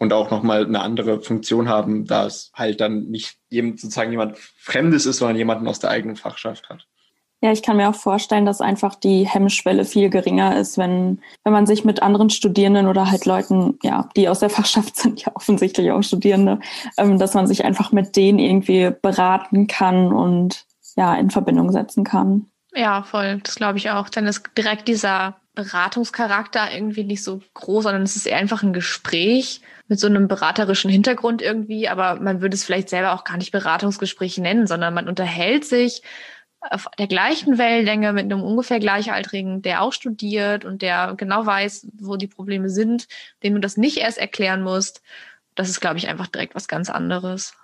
und auch nochmal eine andere Funktion haben, da es halt dann nicht sozusagen jemand Fremdes ist, sondern jemanden aus der eigenen Fachschaft hat. Ja, ich kann mir auch vorstellen, dass einfach die Hemmschwelle viel geringer ist, wenn, wenn man sich mit anderen Studierenden oder halt Leuten, ja, die aus der (laughs) Fachschaft sind, ja offensichtlich auch Studierende, ähm, dass man sich einfach mit denen irgendwie beraten kann und ja, in Verbindung setzen kann. Ja, voll. Das glaube ich auch. Dann ist direkt dieser Beratungscharakter irgendwie nicht so groß, sondern es ist eher einfach ein Gespräch mit so einem beraterischen Hintergrund irgendwie, aber man würde es vielleicht selber auch gar nicht Beratungsgespräch nennen, sondern man unterhält sich auf der gleichen Wellenlänge mit einem ungefähr Gleichaltrigen, der auch studiert und der genau weiß, wo die Probleme sind, dem du das nicht erst erklären musst. Das ist, glaube ich, einfach direkt was ganz anderes.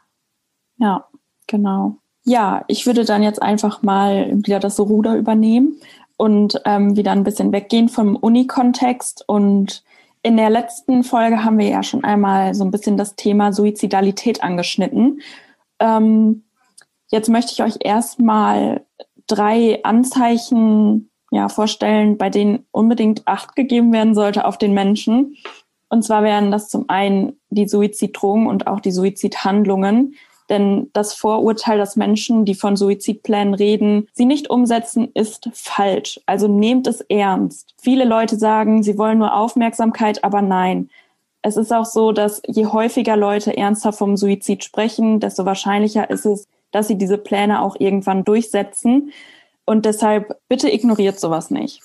Ja, genau. Ja, ich würde dann jetzt einfach mal wieder das Ruder übernehmen und ähm, wieder ein bisschen weggehen vom Uni-Kontext und in der letzten Folge haben wir ja schon einmal so ein bisschen das Thema Suizidalität angeschnitten. Ähm, jetzt möchte ich euch erstmal drei Anzeichen ja, vorstellen, bei denen unbedingt Acht gegeben werden sollte auf den Menschen. Und zwar wären das zum einen die Suiziddrohungen und auch die Suizidhandlungen. Denn das Vorurteil, dass Menschen, die von Suizidplänen reden, sie nicht umsetzen, ist falsch. Also nehmt es ernst. Viele Leute sagen, sie wollen nur Aufmerksamkeit, aber nein. Es ist auch so, dass je häufiger Leute ernsthaft vom Suizid sprechen, desto wahrscheinlicher ist es, dass sie diese Pläne auch irgendwann durchsetzen. Und deshalb bitte ignoriert sowas nicht.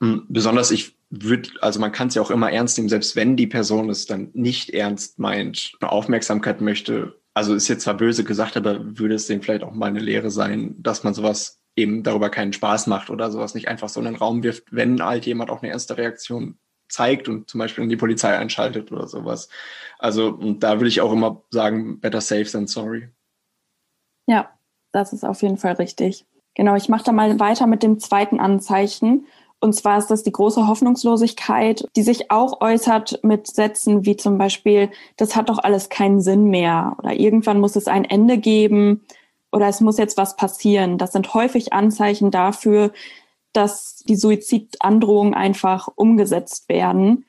Hm, besonders ich würde, also man kann es ja auch immer ernst nehmen, selbst wenn die Person es dann nicht ernst meint, Aufmerksamkeit möchte. Also ist jetzt zwar böse gesagt, aber würde es denen vielleicht auch mal eine Lehre sein, dass man sowas eben darüber keinen Spaß macht oder sowas nicht einfach so in den Raum wirft, wenn halt jemand auch eine erste Reaktion zeigt und zum Beispiel in die Polizei einschaltet oder sowas. Also da würde ich auch immer sagen, better safe than sorry. Ja, das ist auf jeden Fall richtig. Genau, ich mache da mal weiter mit dem zweiten Anzeichen. Und zwar ist das die große Hoffnungslosigkeit, die sich auch äußert mit Sätzen wie zum Beispiel, das hat doch alles keinen Sinn mehr oder irgendwann muss es ein Ende geben oder es muss jetzt was passieren. Das sind häufig Anzeichen dafür, dass die Suizidandrohungen einfach umgesetzt werden.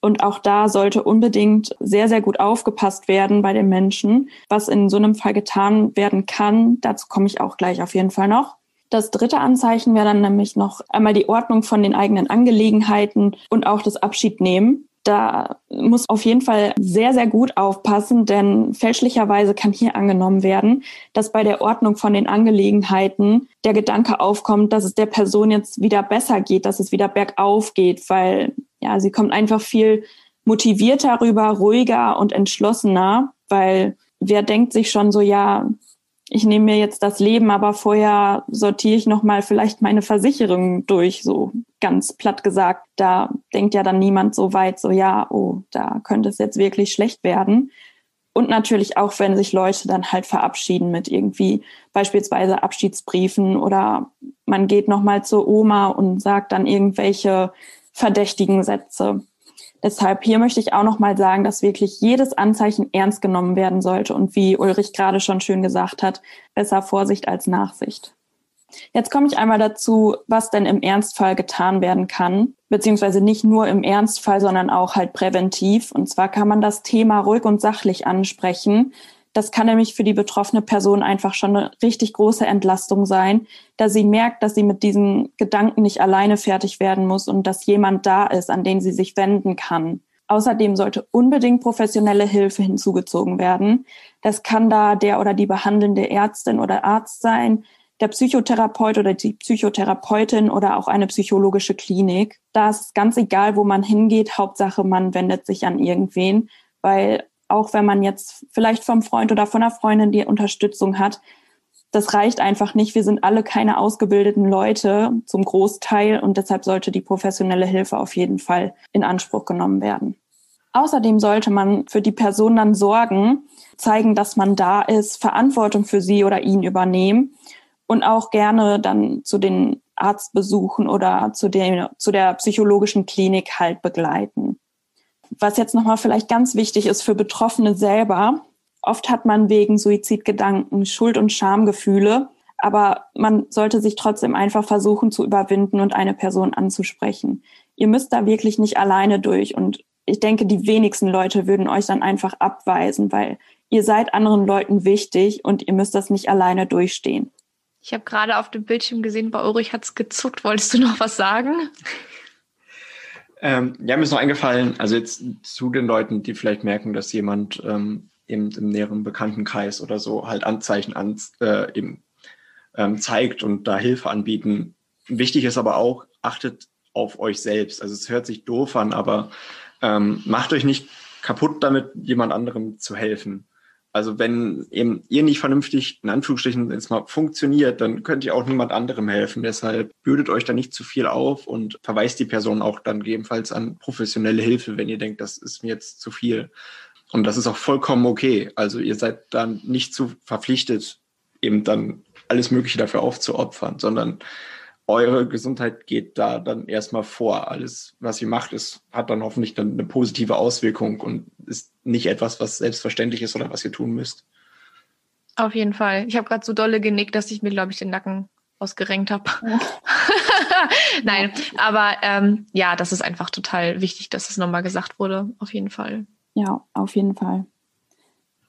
Und auch da sollte unbedingt sehr, sehr gut aufgepasst werden bei den Menschen, was in so einem Fall getan werden kann. Dazu komme ich auch gleich auf jeden Fall noch. Das dritte Anzeichen wäre dann nämlich noch einmal die Ordnung von den eigenen Angelegenheiten und auch das Abschiednehmen. Da muss auf jeden Fall sehr, sehr gut aufpassen, denn fälschlicherweise kann hier angenommen werden, dass bei der Ordnung von den Angelegenheiten der Gedanke aufkommt, dass es der Person jetzt wieder besser geht, dass es wieder bergauf geht, weil ja, sie kommt einfach viel motivierter rüber, ruhiger und entschlossener, weil wer denkt sich schon so, ja, ich nehme mir jetzt das Leben, aber vorher sortiere ich nochmal vielleicht meine Versicherung durch, so ganz platt gesagt. Da denkt ja dann niemand so weit, so ja, oh, da könnte es jetzt wirklich schlecht werden. Und natürlich auch, wenn sich Leute dann halt verabschieden mit irgendwie beispielsweise Abschiedsbriefen oder man geht nochmal zur Oma und sagt dann irgendwelche verdächtigen Sätze. Deshalb hier möchte ich auch noch mal sagen, dass wirklich jedes Anzeichen ernst genommen werden sollte und wie Ulrich gerade schon schön gesagt hat, besser Vorsicht als Nachsicht. Jetzt komme ich einmal dazu, was denn im Ernstfall getan werden kann, beziehungsweise nicht nur im Ernstfall, sondern auch halt präventiv. Und zwar kann man das Thema ruhig und sachlich ansprechen, das kann nämlich für die betroffene Person einfach schon eine richtig große Entlastung sein, da sie merkt, dass sie mit diesen Gedanken nicht alleine fertig werden muss und dass jemand da ist, an den sie sich wenden kann. Außerdem sollte unbedingt professionelle Hilfe hinzugezogen werden. Das kann da der oder die behandelnde Ärztin oder Arzt sein, der Psychotherapeut oder die Psychotherapeutin oder auch eine psychologische Klinik. Da ist ganz egal, wo man hingeht. Hauptsache, man wendet sich an irgendwen, weil auch wenn man jetzt vielleicht vom Freund oder von einer Freundin die Unterstützung hat, das reicht einfach nicht. Wir sind alle keine ausgebildeten Leute zum Großteil und deshalb sollte die professionelle Hilfe auf jeden Fall in Anspruch genommen werden. Außerdem sollte man für die Person dann sorgen, zeigen, dass man da ist, Verantwortung für sie oder ihn übernehmen und auch gerne dann zu den Arztbesuchen oder zu der, zu der psychologischen Klinik halt begleiten. Was jetzt nochmal vielleicht ganz wichtig ist für Betroffene selber. Oft hat man wegen Suizidgedanken Schuld- und Schamgefühle, aber man sollte sich trotzdem einfach versuchen zu überwinden und eine Person anzusprechen. Ihr müsst da wirklich nicht alleine durch und ich denke, die wenigsten Leute würden euch dann einfach abweisen, weil ihr seid anderen Leuten wichtig und ihr müsst das nicht alleine durchstehen. Ich habe gerade auf dem Bildschirm gesehen, bei Ulrich hat es gezuckt. Wolltest du noch was sagen? Ähm, ja, mir ist noch eingefallen, also jetzt zu den Leuten, die vielleicht merken, dass jemand ähm, eben im näheren Bekanntenkreis oder so halt Anzeichen an, äh, eben ähm, zeigt und da Hilfe anbieten. Wichtig ist aber auch, achtet auf euch selbst. Also es hört sich doof an, aber ähm, macht euch nicht kaputt damit, jemand anderem zu helfen. Also wenn eben ihr nicht vernünftig, in Anführungsstrichen, jetzt mal funktioniert, dann könnt ihr auch niemand anderem helfen. Deshalb bürdet euch da nicht zu viel auf und verweist die Person auch dann gegebenenfalls an professionelle Hilfe, wenn ihr denkt, das ist mir jetzt zu viel. Und das ist auch vollkommen okay. Also ihr seid dann nicht zu verpflichtet, eben dann alles Mögliche dafür aufzuopfern, sondern eure Gesundheit geht da dann erstmal vor. Alles, was ihr macht, ist, hat dann hoffentlich dann eine positive Auswirkung und ist nicht etwas, was selbstverständlich ist oder was ihr tun müsst. Auf jeden Fall. Ich habe gerade so dolle genickt, dass ich mir, glaube ich, den Nacken ausgerenkt habe. (laughs) Nein, aber ähm, ja, das ist einfach total wichtig, dass es nochmal gesagt wurde, auf jeden Fall. Ja, auf jeden Fall.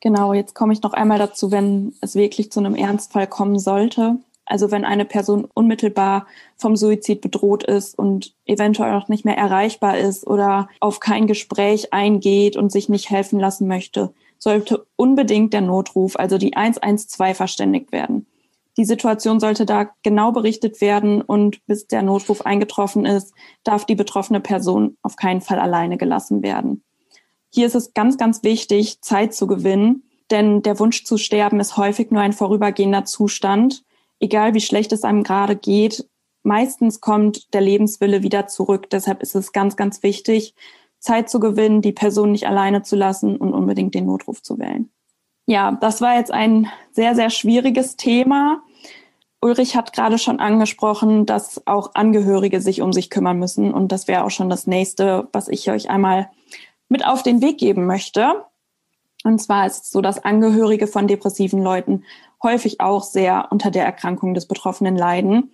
Genau, jetzt komme ich noch einmal dazu, wenn es wirklich zu einem Ernstfall kommen sollte. Also wenn eine Person unmittelbar vom Suizid bedroht ist und eventuell auch nicht mehr erreichbar ist oder auf kein Gespräch eingeht und sich nicht helfen lassen möchte, sollte unbedingt der Notruf, also die 112 verständigt werden. Die Situation sollte da genau berichtet werden und bis der Notruf eingetroffen ist, darf die betroffene Person auf keinen Fall alleine gelassen werden. Hier ist es ganz, ganz wichtig, Zeit zu gewinnen, denn der Wunsch zu sterben ist häufig nur ein vorübergehender Zustand. Egal wie schlecht es einem gerade geht, meistens kommt der Lebenswille wieder zurück. Deshalb ist es ganz, ganz wichtig, Zeit zu gewinnen, die Person nicht alleine zu lassen und unbedingt den Notruf zu wählen. Ja, das war jetzt ein sehr, sehr schwieriges Thema. Ulrich hat gerade schon angesprochen, dass auch Angehörige sich um sich kümmern müssen. Und das wäre auch schon das nächste, was ich euch einmal mit auf den Weg geben möchte. Und zwar ist es so, dass Angehörige von depressiven Leuten häufig auch sehr unter der Erkrankung des Betroffenen leiden.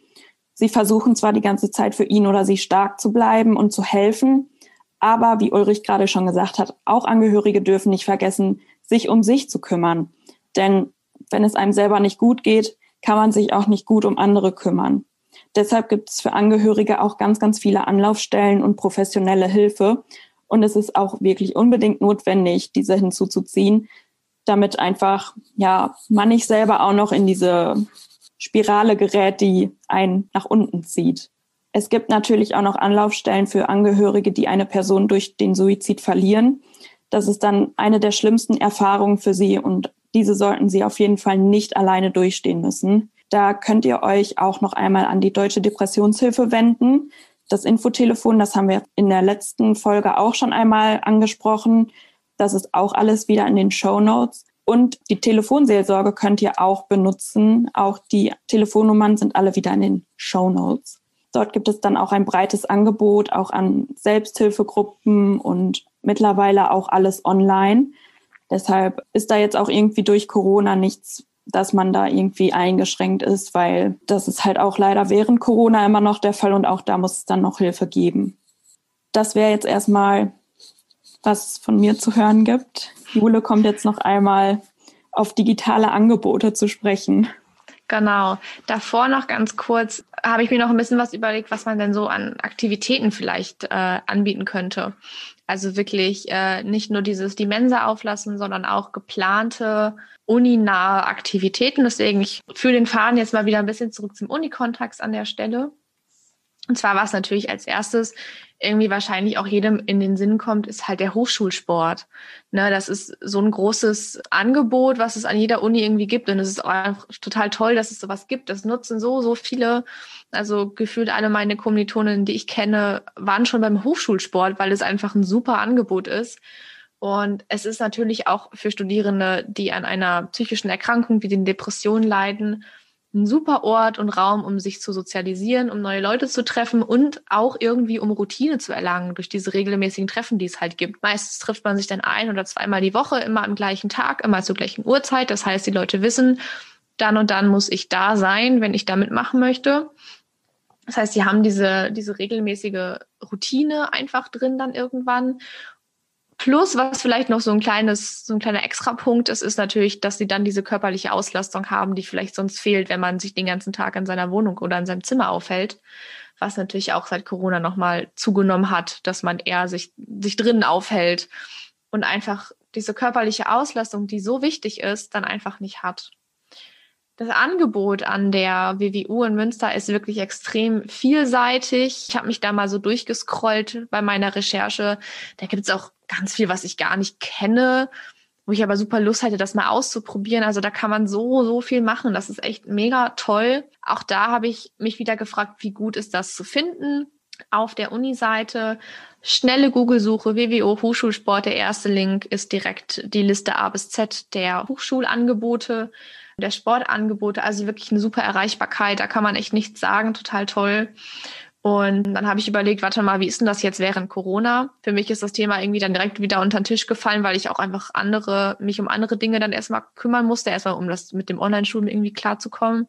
Sie versuchen zwar die ganze Zeit für ihn oder sie stark zu bleiben und zu helfen, aber wie Ulrich gerade schon gesagt hat, auch Angehörige dürfen nicht vergessen, sich um sich zu kümmern. Denn wenn es einem selber nicht gut geht, kann man sich auch nicht gut um andere kümmern. Deshalb gibt es für Angehörige auch ganz, ganz viele Anlaufstellen und professionelle Hilfe. Und es ist auch wirklich unbedingt notwendig, diese hinzuzuziehen, damit einfach, ja, man nicht selber auch noch in diese Spirale gerät, die einen nach unten zieht. Es gibt natürlich auch noch Anlaufstellen für Angehörige, die eine Person durch den Suizid verlieren. Das ist dann eine der schlimmsten Erfahrungen für sie und diese sollten sie auf jeden Fall nicht alleine durchstehen müssen. Da könnt ihr euch auch noch einmal an die Deutsche Depressionshilfe wenden. Das Infotelefon, das haben wir in der letzten Folge auch schon einmal angesprochen. Das ist auch alles wieder in den Show Notes. Und die Telefonseelsorge könnt ihr auch benutzen. Auch die Telefonnummern sind alle wieder in den Show Notes. Dort gibt es dann auch ein breites Angebot, auch an Selbsthilfegruppen und mittlerweile auch alles online. Deshalb ist da jetzt auch irgendwie durch Corona nichts, dass man da irgendwie eingeschränkt ist, weil das ist halt auch leider während Corona immer noch der Fall und auch da muss es dann noch Hilfe geben. Das wäre jetzt erstmal, was es von mir zu hören gibt. Jule kommt jetzt noch einmal auf digitale Angebote zu sprechen. Genau. Davor noch ganz kurz habe ich mir noch ein bisschen was überlegt, was man denn so an Aktivitäten vielleicht äh, anbieten könnte. Also wirklich äh, nicht nur dieses die Mensa auflassen, sondern auch geplante uninahe Aktivitäten. Deswegen ich führe den Faden jetzt mal wieder ein bisschen zurück zum Unikontext an der Stelle. Und zwar was natürlich als erstes irgendwie wahrscheinlich auch jedem in den Sinn kommt, ist halt der Hochschulsport. Ne, das ist so ein großes Angebot, was es an jeder Uni irgendwie gibt. Und es ist auch total toll, dass es sowas gibt. Das nutzen so, so viele. Also gefühlt alle meine Kommilitonen, die ich kenne, waren schon beim Hochschulsport, weil es einfach ein super Angebot ist. Und es ist natürlich auch für Studierende, die an einer psychischen Erkrankung wie den Depressionen leiden, ein super Ort und Raum, um sich zu sozialisieren, um neue Leute zu treffen und auch irgendwie um Routine zu erlangen durch diese regelmäßigen Treffen, die es halt gibt. Meistens trifft man sich dann ein oder zweimal die Woche, immer am gleichen Tag, immer zur gleichen Uhrzeit. Das heißt, die Leute wissen, dann und dann muss ich da sein, wenn ich da mitmachen möchte. Das heißt, sie haben diese, diese regelmäßige Routine einfach drin dann irgendwann Plus, was vielleicht noch so ein kleines, so ein kleiner Extrapunkt ist, ist natürlich, dass sie dann diese körperliche Auslastung haben, die vielleicht sonst fehlt, wenn man sich den ganzen Tag in seiner Wohnung oder in seinem Zimmer aufhält. Was natürlich auch seit Corona nochmal zugenommen hat, dass man eher sich, sich drinnen aufhält und einfach diese körperliche Auslastung, die so wichtig ist, dann einfach nicht hat. Das Angebot an der WWU in Münster ist wirklich extrem vielseitig. Ich habe mich da mal so durchgescrollt bei meiner Recherche. Da gibt es auch ganz viel, was ich gar nicht kenne, wo ich aber super Lust hatte, das mal auszuprobieren. Also da kann man so, so viel machen. Das ist echt mega toll. Auch da habe ich mich wieder gefragt, wie gut ist das zu finden auf der Uni-Seite. Schnelle Google-Suche, WWO Hochschulsport. Der erste Link ist direkt die Liste A bis Z der Hochschulangebote, der Sportangebote. Also wirklich eine super Erreichbarkeit. Da kann man echt nichts sagen. Total toll. Und dann habe ich überlegt, warte mal, wie ist denn das jetzt während Corona? Für mich ist das Thema irgendwie dann direkt wieder unter den Tisch gefallen, weil ich auch einfach andere, mich um andere Dinge dann erstmal kümmern musste, erstmal um das mit dem Online-Schulen irgendwie klarzukommen.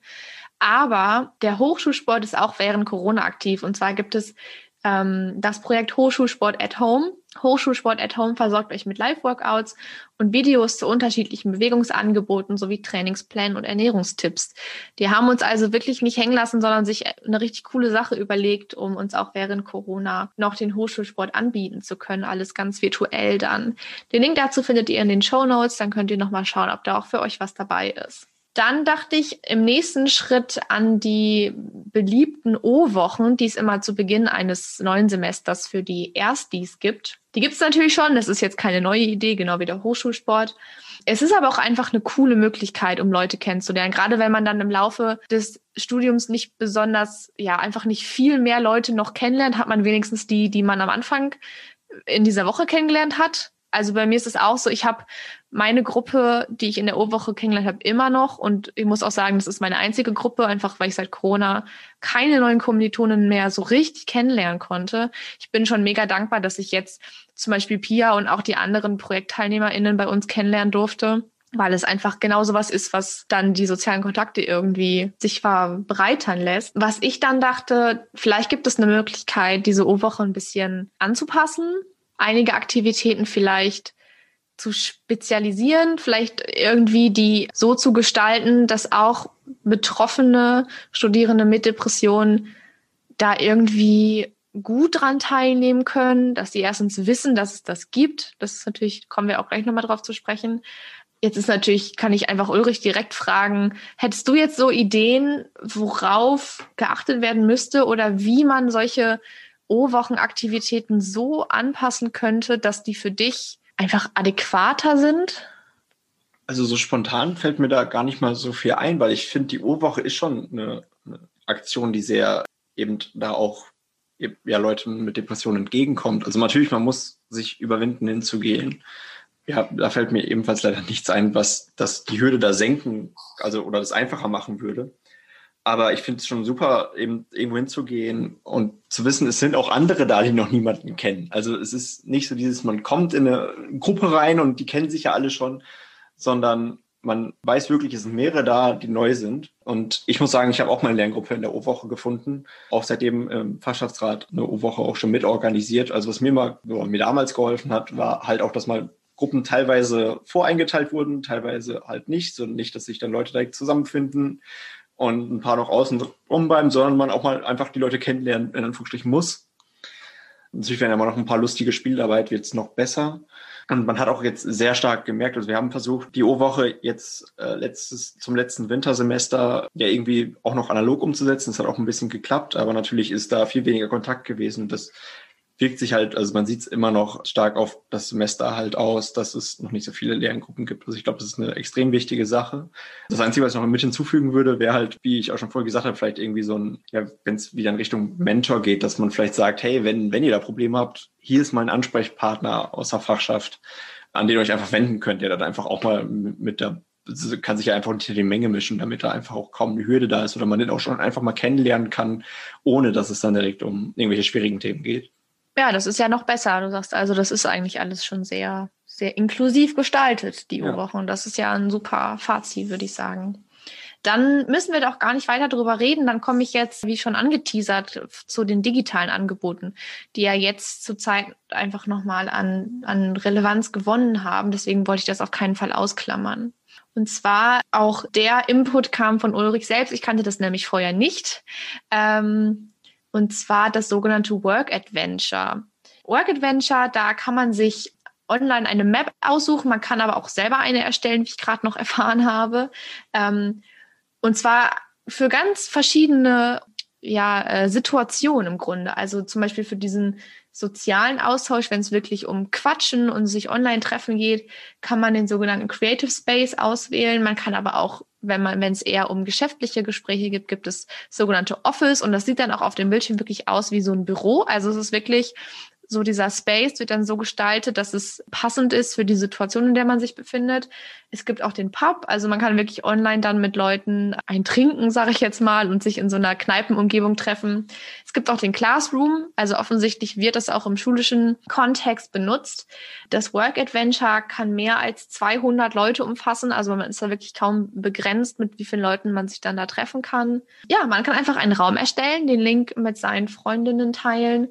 Aber der Hochschulsport ist auch während Corona aktiv. Und zwar gibt es ähm, das Projekt Hochschulsport at Home. Hochschulsport at Home versorgt euch mit Live-Workouts und Videos zu unterschiedlichen Bewegungsangeboten sowie Trainingsplänen und Ernährungstipps. Die haben uns also wirklich nicht hängen lassen, sondern sich eine richtig coole Sache überlegt, um uns auch während Corona noch den Hochschulsport anbieten zu können. Alles ganz virtuell dann. Den Link dazu findet ihr in den Show Notes. Dann könnt ihr nochmal schauen, ob da auch für euch was dabei ist. Dann dachte ich im nächsten Schritt an die beliebten O-Wochen, die es immer zu Beginn eines neuen Semesters für die Erstis gibt. Die gibt es natürlich schon, das ist jetzt keine neue Idee, genau wie der Hochschulsport. Es ist aber auch einfach eine coole Möglichkeit, um Leute kennenzulernen. Gerade wenn man dann im Laufe des Studiums nicht besonders, ja, einfach nicht viel mehr Leute noch kennenlernt, hat man wenigstens die, die man am Anfang in dieser Woche kennengelernt hat also bei mir ist es auch so, ich habe meine Gruppe, die ich in der Urwoche kennengelernt habe, immer noch. Und ich muss auch sagen, das ist meine einzige Gruppe, einfach weil ich seit Corona keine neuen Kommilitonen mehr so richtig kennenlernen konnte. Ich bin schon mega dankbar, dass ich jetzt zum Beispiel Pia und auch die anderen ProjektteilnehmerInnen bei uns kennenlernen durfte weil es einfach genau so was ist, was dann die sozialen Kontakte irgendwie sich verbreitern lässt. Was ich dann dachte, vielleicht gibt es eine Möglichkeit, diese O-Woche ein bisschen anzupassen einige Aktivitäten vielleicht zu spezialisieren, vielleicht irgendwie die so zu gestalten, dass auch betroffene Studierende mit Depressionen da irgendwie gut dran teilnehmen können, dass sie erstens wissen, dass es das gibt. Das ist natürlich, kommen wir auch gleich nochmal drauf zu sprechen. Jetzt ist natürlich, kann ich einfach Ulrich direkt fragen, hättest du jetzt so Ideen, worauf geachtet werden müsste oder wie man solche O-Wochenaktivitäten so anpassen könnte, dass die für dich einfach adäquater sind? Also so spontan fällt mir da gar nicht mal so viel ein, weil ich finde, die O-Woche ist schon eine, eine, Aktion, die sehr eben da auch ja, Leuten mit Depressionen entgegenkommt. Also natürlich, man muss sich überwinden, hinzugehen. Ja, da fällt mir ebenfalls leider nichts ein, was das die Hürde da senken, also oder das einfacher machen würde. Aber ich finde es schon super, eben irgendwo hinzugehen und zu wissen, es sind auch andere da, die noch niemanden kennen. Also es ist nicht so dieses, man kommt in eine Gruppe rein und die kennen sich ja alle schon, sondern man weiß wirklich, es sind mehrere da, die neu sind. Und ich muss sagen, ich habe auch meine Lerngruppe in der O-Woche gefunden. Auch seitdem im Fachschaftsrat eine O-Woche auch schon mitorganisiert. Also was mir mal, mir damals geholfen hat, war halt auch, dass mal Gruppen teilweise voreingeteilt wurden, teilweise halt nicht, so nicht, dass sich dann Leute direkt zusammenfinden und ein paar noch außen rum bleiben, sondern man auch mal einfach die Leute kennenlernen, in Anführungsstrichen muss. Natürlich werden immer noch ein paar lustige Spiele dabei, wird es noch besser. Und man hat auch jetzt sehr stark gemerkt, also wir haben versucht, die O-Woche jetzt äh, letztes, zum letzten Wintersemester ja irgendwie auch noch analog umzusetzen. Das hat auch ein bisschen geklappt, aber natürlich ist da viel weniger Kontakt gewesen. Und das wirkt sich halt, also man sieht es immer noch stark auf das Semester halt aus, dass es noch nicht so viele Lerngruppen gibt. Also ich glaube, das ist eine extrem wichtige Sache. Das Einzige, was ich noch mit hinzufügen würde, wäre halt, wie ich auch schon vorher gesagt habe, vielleicht irgendwie so ein, ja, wenn es wieder in Richtung Mentor geht, dass man vielleicht sagt, hey, wenn, wenn ihr da Probleme habt, hier ist mein Ansprechpartner aus der Fachschaft, an den ihr euch einfach wenden könnt, der dann einfach auch mal mit der kann sich ja einfach unter die Menge mischen, damit da einfach auch kaum eine Hürde da ist oder man den auch schon einfach mal kennenlernen kann, ohne dass es dann direkt um irgendwelche schwierigen Themen geht. Ja, das ist ja noch besser. Du sagst also, das ist eigentlich alles schon sehr, sehr inklusiv gestaltet, die ja. U-Woche. Und das ist ja ein super Fazit, würde ich sagen. Dann müssen wir doch gar nicht weiter darüber reden. Dann komme ich jetzt, wie schon angeteasert, zu den digitalen Angeboten, die ja jetzt zurzeit einfach nochmal an, an Relevanz gewonnen haben. Deswegen wollte ich das auf keinen Fall ausklammern. Und zwar auch der Input kam von Ulrich selbst. Ich kannte das nämlich vorher nicht. Ähm, und zwar das sogenannte Work Adventure. Work Adventure, da kann man sich online eine Map aussuchen, man kann aber auch selber eine erstellen, wie ich gerade noch (laughs) erfahren habe. Ähm, und zwar für ganz verschiedene ja, äh, Situationen im Grunde. Also zum Beispiel für diesen sozialen Austausch, wenn es wirklich um Quatschen und sich online treffen geht, kann man den sogenannten Creative Space auswählen. Man kann aber auch, wenn man, wenn es eher um geschäftliche Gespräche gibt, gibt es sogenannte Office und das sieht dann auch auf dem Bildschirm wirklich aus wie so ein Büro. Also es ist wirklich so dieser Space wird dann so gestaltet, dass es passend ist für die Situation, in der man sich befindet. Es gibt auch den Pub, also man kann wirklich online dann mit Leuten ein Trinken, sage ich jetzt mal, und sich in so einer Kneipenumgebung treffen. Es gibt auch den Classroom, also offensichtlich wird das auch im schulischen Kontext benutzt. Das Work Adventure kann mehr als 200 Leute umfassen, also man ist da wirklich kaum begrenzt, mit wie vielen Leuten man sich dann da treffen kann. Ja, man kann einfach einen Raum erstellen, den Link mit seinen Freundinnen teilen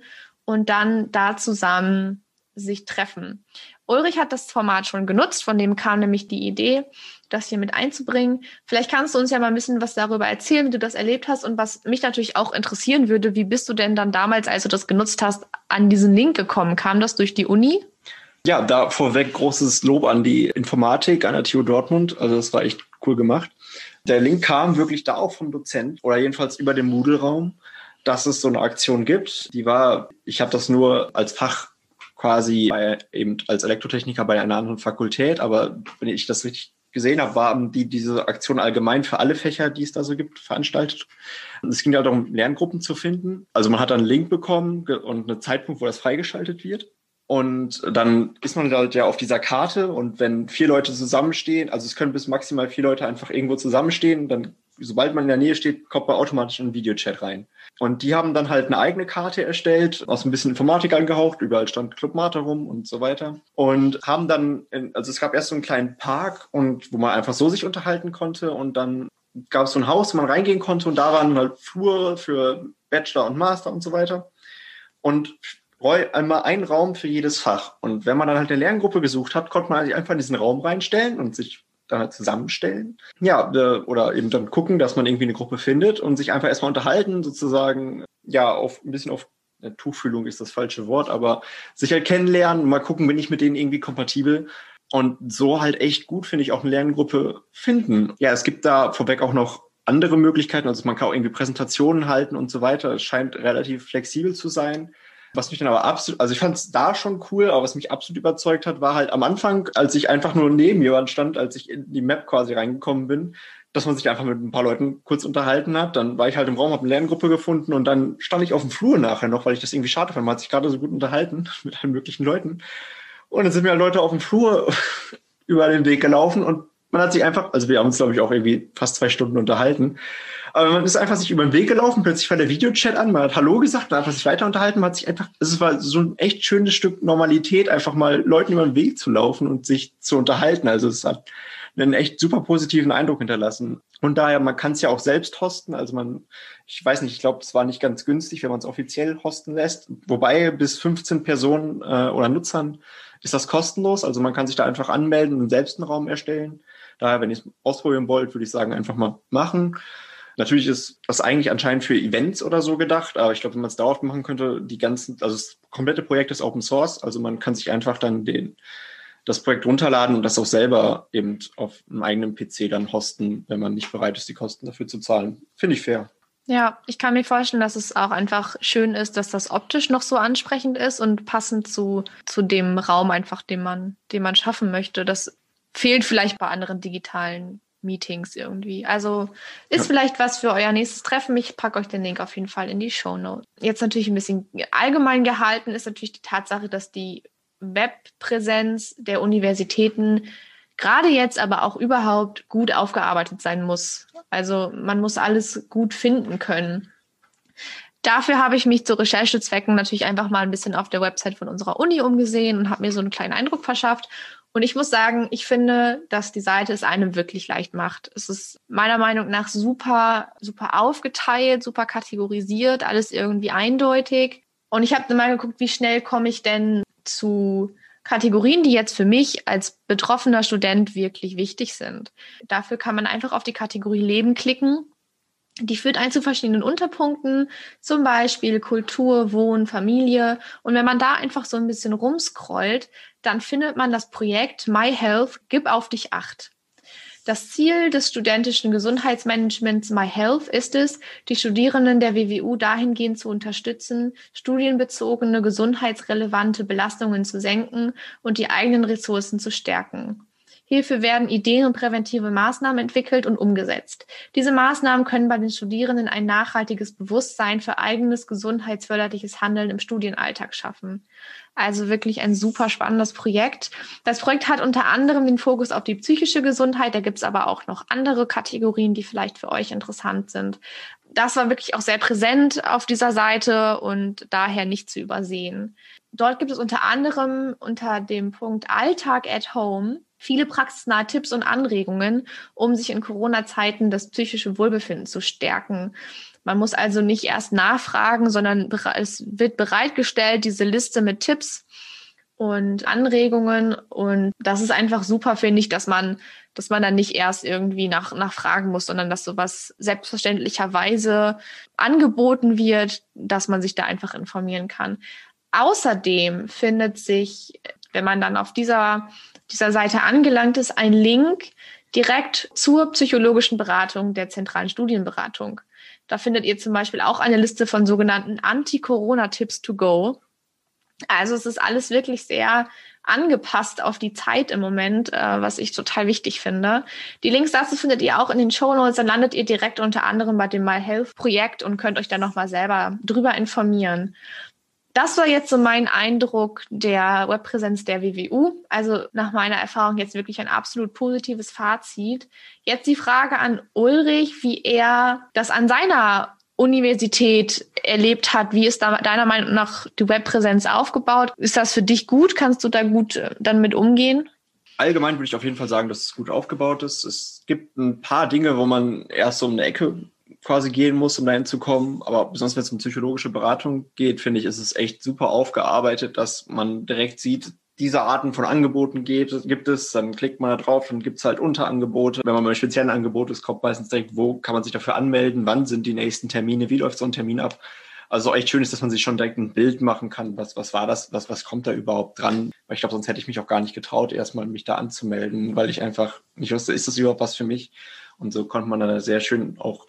und dann da zusammen sich treffen. Ulrich hat das Format schon genutzt, von dem kam nämlich die Idee, das hier mit einzubringen. Vielleicht kannst du uns ja mal ein bisschen was darüber erzählen, wie du das erlebt hast und was mich natürlich auch interessieren würde, wie bist du denn dann damals, als du das genutzt hast, an diesen Link gekommen? Kam das durch die Uni? Ja, da vorweg großes Lob an die Informatik an der TU Dortmund. Also das war echt cool gemacht. Der Link kam wirklich da auch vom Dozent oder jedenfalls über den Moodle-Raum dass es so eine Aktion gibt. Die war, ich habe das nur als Fach quasi bei, eben als Elektrotechniker bei einer anderen Fakultät, aber wenn ich das richtig gesehen habe, waren die diese Aktion allgemein für alle Fächer, die es da so gibt, veranstaltet. Es ging ja darum, Lerngruppen zu finden. Also man hat dann einen Link bekommen und einen Zeitpunkt, wo das freigeschaltet wird. Und dann ist man halt ja auf dieser Karte und wenn vier Leute zusammenstehen, also es können bis maximal vier Leute einfach irgendwo zusammenstehen, dann sobald man in der Nähe steht, kommt man automatisch in den Videochat rein. Und die haben dann halt eine eigene Karte erstellt, aus ein bisschen Informatik angehaucht, überall stand Club Mate rum und so weiter. Und haben dann, in, also es gab erst so einen kleinen Park und wo man einfach so sich unterhalten konnte und dann gab es so ein Haus, wo man reingehen konnte und da waren halt Flure für Bachelor und Master und so weiter. Und einmal ein Raum für jedes Fach. Und wenn man dann halt eine Lerngruppe gesucht hat, konnte man sich einfach in diesen Raum reinstellen und sich halt zusammenstellen. Ja, äh, oder eben dann gucken, dass man irgendwie eine Gruppe findet und sich einfach erstmal unterhalten, sozusagen, ja, auf ein bisschen auf äh, Tuchfühlung ist das falsche Wort, aber sich halt kennenlernen, mal gucken, bin ich mit denen irgendwie kompatibel. Und so halt echt gut, finde ich, auch eine Lerngruppe finden. Ja, es gibt da vorweg auch noch andere Möglichkeiten. Also man kann auch irgendwie Präsentationen halten und so weiter. Es scheint relativ flexibel zu sein. Was mich dann aber absolut, also ich fand es da schon cool, aber was mich absolut überzeugt hat, war halt am Anfang, als ich einfach nur neben jemand stand, als ich in die Map quasi reingekommen bin, dass man sich einfach mit ein paar Leuten kurz unterhalten hat. Dann war ich halt im Raum, habe eine Lerngruppe gefunden und dann stand ich auf dem Flur nachher noch, weil ich das irgendwie schade fand. Man hat sich gerade so gut unterhalten (laughs) mit allen möglichen Leuten. Und dann sind mir halt Leute auf dem Flur (laughs) über den Weg gelaufen und man hat sich einfach, also wir haben uns, glaube ich, auch irgendwie fast zwei Stunden unterhalten. Aber man ist einfach sich über den Weg gelaufen, plötzlich war der Videochat an, man hat Hallo gesagt, man hat sich weiter unterhalten, man hat sich einfach, es war so ein echt schönes Stück Normalität, einfach mal Leuten über den Weg zu laufen und sich zu unterhalten. Also es hat einen echt super positiven Eindruck hinterlassen. Und daher, man kann es ja auch selbst hosten. Also man, ich weiß nicht, ich glaube, es war nicht ganz günstig, wenn man es offiziell hosten lässt. Wobei bis 15 Personen äh, oder Nutzern ist das kostenlos. Also man kann sich da einfach anmelden und selbst einen Raum erstellen. Daher, wenn ihr es ausprobieren wollt, würde ich sagen, einfach mal machen. Natürlich ist das eigentlich anscheinend für Events oder so gedacht, aber ich glaube, wenn man es dauerhaft machen könnte, die ganzen, also das komplette Projekt ist Open Source, also man kann sich einfach dann den, das Projekt runterladen und das auch selber eben auf einem eigenen PC dann hosten, wenn man nicht bereit ist, die Kosten dafür zu zahlen. Finde ich fair. Ja, ich kann mir vorstellen, dass es auch einfach schön ist, dass das optisch noch so ansprechend ist und passend zu, zu dem Raum einfach, den man, den man schaffen möchte. Das fehlt vielleicht bei anderen digitalen Meetings irgendwie. Also ist ja. vielleicht was für euer nächstes Treffen. Ich packe euch den Link auf jeden Fall in die Show Notes. Jetzt natürlich ein bisschen allgemein gehalten ist natürlich die Tatsache, dass die Webpräsenz der Universitäten gerade jetzt aber auch überhaupt gut aufgearbeitet sein muss. Also man muss alles gut finden können. Dafür habe ich mich zu Recherchezwecken natürlich einfach mal ein bisschen auf der Website von unserer Uni umgesehen und habe mir so einen kleinen Eindruck verschafft und ich muss sagen, ich finde, dass die Seite es einem wirklich leicht macht. Es ist meiner Meinung nach super, super aufgeteilt, super kategorisiert, alles irgendwie eindeutig. Und ich habe mal geguckt, wie schnell komme ich denn zu Kategorien, die jetzt für mich als betroffener Student wirklich wichtig sind. Dafür kann man einfach auf die Kategorie Leben klicken die führt ein zu verschiedenen Unterpunkten, zum Beispiel Kultur, Wohnen, Familie. Und wenn man da einfach so ein bisschen rumscrollt, dann findet man das Projekt My Health, Gib auf dich acht. Das Ziel des studentischen Gesundheitsmanagements My Health ist es, die Studierenden der WWU dahingehend zu unterstützen, studienbezogene gesundheitsrelevante Belastungen zu senken und die eigenen Ressourcen zu stärken. Hierfür werden Ideen und präventive Maßnahmen entwickelt und umgesetzt. Diese Maßnahmen können bei den Studierenden ein nachhaltiges Bewusstsein für eigenes gesundheitsförderliches Handeln im Studienalltag schaffen. Also wirklich ein super spannendes Projekt. Das Projekt hat unter anderem den Fokus auf die psychische Gesundheit. Da gibt es aber auch noch andere Kategorien, die vielleicht für euch interessant sind. Das war wirklich auch sehr präsent auf dieser Seite und daher nicht zu übersehen. Dort gibt es unter anderem unter dem Punkt Alltag at Home viele praxisnahe Tipps und Anregungen, um sich in Corona-Zeiten das psychische Wohlbefinden zu stärken. Man muss also nicht erst nachfragen, sondern es wird bereitgestellt, diese Liste mit Tipps und Anregungen. Und das ist einfach super, finde ich, dass man, dass man dann nicht erst irgendwie nach, nachfragen muss, sondern dass sowas selbstverständlicherweise angeboten wird, dass man sich da einfach informieren kann. Außerdem findet sich, wenn man dann auf dieser dieser Seite angelangt ist, ein Link direkt zur psychologischen Beratung der zentralen Studienberatung. Da findet ihr zum Beispiel auch eine Liste von sogenannten Anti-Corona-Tipps to go. Also es ist alles wirklich sehr angepasst auf die Zeit im Moment, äh, was ich total wichtig finde. Die Links dazu findet ihr auch in den Show Notes. Dann landet ihr direkt unter anderem bei dem My Health Projekt und könnt euch dann nochmal selber drüber informieren. Das war jetzt so mein Eindruck der Webpräsenz der WWU. Also nach meiner Erfahrung jetzt wirklich ein absolut positives Fazit. Jetzt die Frage an Ulrich, wie er das an seiner Universität erlebt hat. Wie ist da deiner Meinung nach die Webpräsenz aufgebaut? Ist das für dich gut? Kannst du da gut äh, dann mit umgehen? Allgemein würde ich auf jeden Fall sagen, dass es gut aufgebaut ist. Es gibt ein paar Dinge, wo man erst so um eine Ecke quasi gehen muss, um dahin zu kommen. Aber besonders wenn es um psychologische Beratung geht, finde ich, ist es echt super aufgearbeitet, dass man direkt sieht, diese Arten von Angeboten gibt, gibt es, dann klickt man da drauf, dann gibt es halt Unterangebote. Wenn man bei speziellen Angebot ist, kommt meistens direkt, wo kann man sich dafür anmelden, wann sind die nächsten Termine, wie läuft so ein Termin ab. Also echt schön ist, dass man sich schon direkt ein Bild machen kann, was, was war das, was, was kommt da überhaupt dran. Weil ich glaube, sonst hätte ich mich auch gar nicht getraut, erstmal mich da anzumelden, weil ich einfach nicht wusste, ist das überhaupt was für mich? Und so konnte man dann sehr schön auch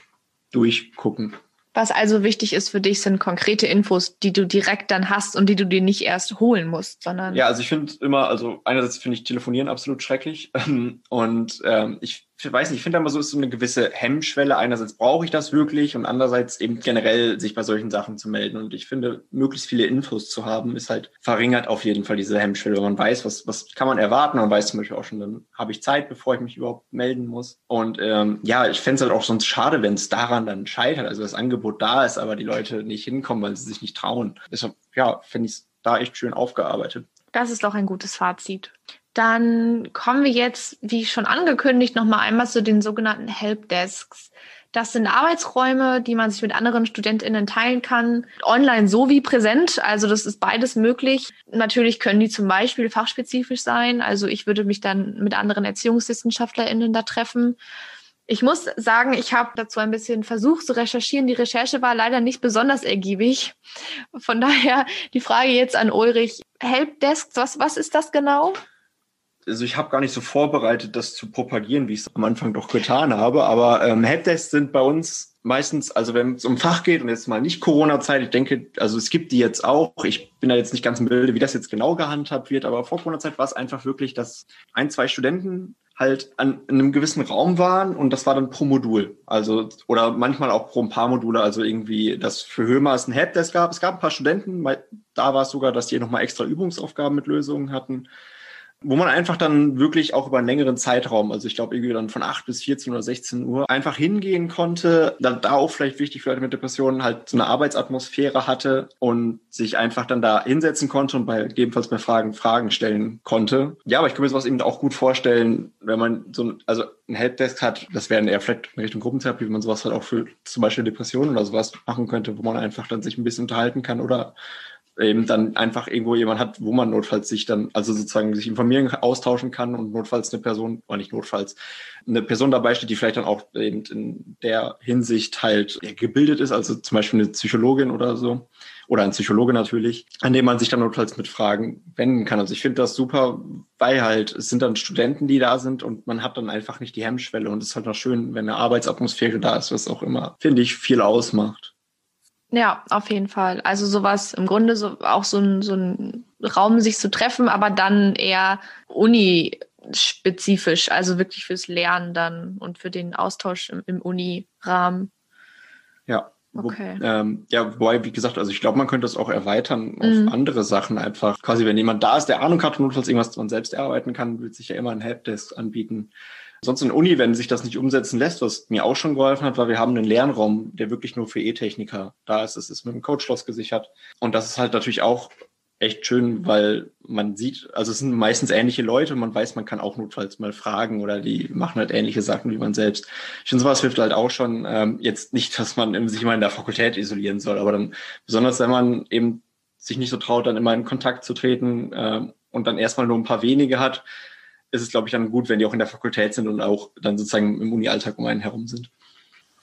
durchgucken. Was also wichtig ist für dich, sind konkrete Infos, die du direkt dann hast und die du dir nicht erst holen musst, sondern. Ja, also ich finde immer, also einerseits finde ich Telefonieren absolut schrecklich. (laughs) Und ähm, ich ich weiß nicht, ich finde immer so ist so eine gewisse Hemmschwelle. Einerseits brauche ich das wirklich und andererseits eben generell sich bei solchen Sachen zu melden. Und ich finde, möglichst viele Infos zu haben, ist halt verringert auf jeden Fall diese Hemmschwelle. Man weiß, was, was kann man erwarten. Man weiß zum Beispiel auch schon, dann habe ich Zeit, bevor ich mich überhaupt melden muss. Und ähm, ja, ich fände es halt auch sonst schade, wenn es daran dann scheitert. Also das Angebot da ist, aber die Leute nicht hinkommen, weil sie sich nicht trauen. Deshalb, ja, finde ich es da echt schön aufgearbeitet. Das ist doch ein gutes Fazit. Dann kommen wir jetzt, wie schon angekündigt, nochmal einmal zu den sogenannten Helpdesks. Das sind Arbeitsräume, die man sich mit anderen StudentInnen teilen kann, online sowie präsent. Also das ist beides möglich. Natürlich können die zum Beispiel fachspezifisch sein. Also ich würde mich dann mit anderen ErziehungswissenschaftlerInnen da treffen. Ich muss sagen, ich habe dazu ein bisschen versucht zu recherchieren. Die Recherche war leider nicht besonders ergiebig. Von daher die Frage jetzt an Ulrich. Helpdesks, was, was ist das genau? Also ich habe gar nicht so vorbereitet, das zu propagieren, wie ich es am Anfang doch getan habe. Aber ähm, Helpdesks sind bei uns meistens, also wenn es um Fach geht und jetzt mal nicht Corona-Zeit, ich denke, also es gibt die jetzt auch. Ich bin da jetzt nicht ganz im Bilde, wie das jetzt genau gehandhabt wird, aber vor Corona-Zeit war es einfach wirklich, dass ein, zwei Studenten halt an in einem gewissen Raum waren und das war dann pro Modul. Also, oder manchmal auch pro ein paar Module, also irgendwie, dass für Hömer es ein Helpdesk gab. Es gab ein paar Studenten, da war es sogar, dass die nochmal extra Übungsaufgaben mit Lösungen hatten wo man einfach dann wirklich auch über einen längeren Zeitraum, also ich glaube irgendwie dann von 8 bis 14 oder 16 Uhr, einfach hingehen konnte, dann da auch vielleicht wichtig für Leute mit Depressionen halt so eine Arbeitsatmosphäre hatte und sich einfach dann da hinsetzen konnte und bei gegebenenfalls bei Fragen Fragen stellen konnte. Ja, aber ich kann mir sowas eben auch gut vorstellen, wenn man so ein, also ein Helpdesk hat, das wäre eher vielleicht in Richtung Gruppentherapie, wenn man sowas halt auch für zum Beispiel Depressionen oder sowas machen könnte, wo man einfach dann sich ein bisschen unterhalten kann oder eben dann einfach irgendwo jemand hat, wo man notfalls sich dann, also sozusagen sich informieren, austauschen kann und notfalls eine Person, oder nicht notfalls, eine Person dabei steht, die vielleicht dann auch eben in der Hinsicht halt gebildet ist, also zum Beispiel eine Psychologin oder so, oder ein Psychologe natürlich, an dem man sich dann notfalls mit Fragen wenden kann. Also ich finde das super, weil halt es sind dann Studenten, die da sind und man hat dann einfach nicht die Hemmschwelle und es ist halt noch schön, wenn eine Arbeitsatmosphäre da ist, was auch immer, finde ich, viel ausmacht. Ja, auf jeden Fall. Also sowas im Grunde so auch so ein, so ein Raum, sich zu treffen, aber dann eher Uni spezifisch, also wirklich fürs Lernen dann und für den Austausch im, im Uni-Rahmen. Ja. Okay. Wo, ähm, ja, wobei, wie gesagt, also ich glaube, man könnte das auch erweitern auf mhm. andere Sachen einfach. Quasi, wenn jemand da ist, der Ahnung hat, notfalls irgendwas man selbst erarbeiten kann, wird sich ja immer ein Helpdesk anbieten. Sonst in Uni, wenn sich das nicht umsetzen lässt, was mir auch schon geholfen hat, weil wir haben einen Lernraum, der wirklich nur für E-Techniker da ist. Es ist mit einem Codeschloss gesichert. Und das ist halt natürlich auch echt schön, weil man sieht, also es sind meistens ähnliche Leute man weiß, man kann auch notfalls mal fragen oder die machen halt ähnliche Sachen wie man selbst. Ich finde, sowas hilft halt auch schon. Ähm, jetzt nicht, dass man sich immer in der Fakultät isolieren soll, aber dann besonders, wenn man eben sich nicht so traut, dann immer in Kontakt zu treten äh, und dann erstmal nur ein paar wenige hat, ist es, glaube ich, dann gut, wenn die auch in der Fakultät sind und auch dann sozusagen im Uni-Alltag um einen herum sind.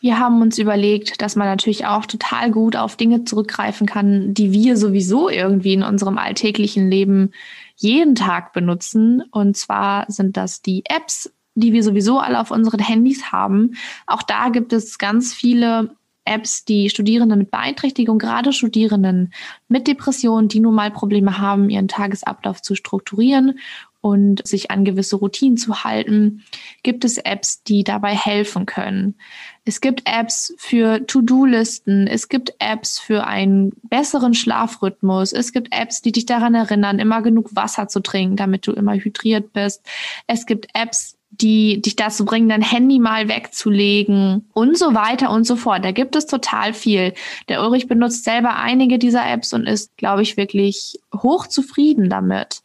Wir haben uns überlegt, dass man natürlich auch total gut auf Dinge zurückgreifen kann, die wir sowieso irgendwie in unserem alltäglichen Leben jeden Tag benutzen. Und zwar sind das die Apps, die wir sowieso alle auf unseren Handys haben. Auch da gibt es ganz viele Apps, die Studierende mit Beeinträchtigung, gerade Studierenden mit Depressionen, die nun mal Probleme haben, ihren Tagesablauf zu strukturieren und sich an gewisse Routinen zu halten, gibt es Apps, die dabei helfen können. Es gibt Apps für To-Do-Listen, es gibt Apps für einen besseren Schlafrhythmus, es gibt Apps, die dich daran erinnern, immer genug Wasser zu trinken, damit du immer hydriert bist. Es gibt Apps, die dich dazu bringen, dein Handy mal wegzulegen und so weiter und so fort. Da gibt es total viel. Der Ulrich benutzt selber einige dieser Apps und ist, glaube ich, wirklich hochzufrieden damit.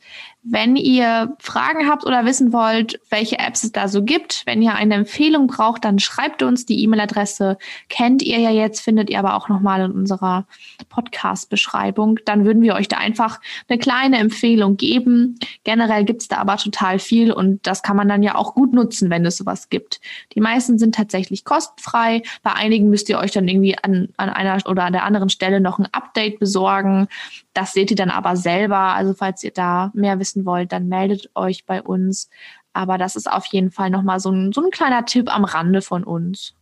Wenn ihr Fragen habt oder wissen wollt, welche Apps es da so gibt, wenn ihr eine Empfehlung braucht, dann schreibt uns. Die E-Mail-Adresse kennt ihr ja jetzt, findet ihr aber auch nochmal in unserer Podcast-Beschreibung. Dann würden wir euch da einfach eine kleine Empfehlung geben. Generell gibt es da aber total viel und das kann man dann ja auch gut nutzen, wenn es sowas gibt. Die meisten sind tatsächlich kostenfrei. Bei einigen müsst ihr euch dann irgendwie an, an einer oder an der anderen Stelle noch ein Update besorgen. Das seht ihr dann aber selber. Also falls ihr da mehr wissen wollt, dann meldet euch bei uns. Aber das ist auf jeden Fall nochmal so ein, so ein kleiner Tipp am Rande von uns.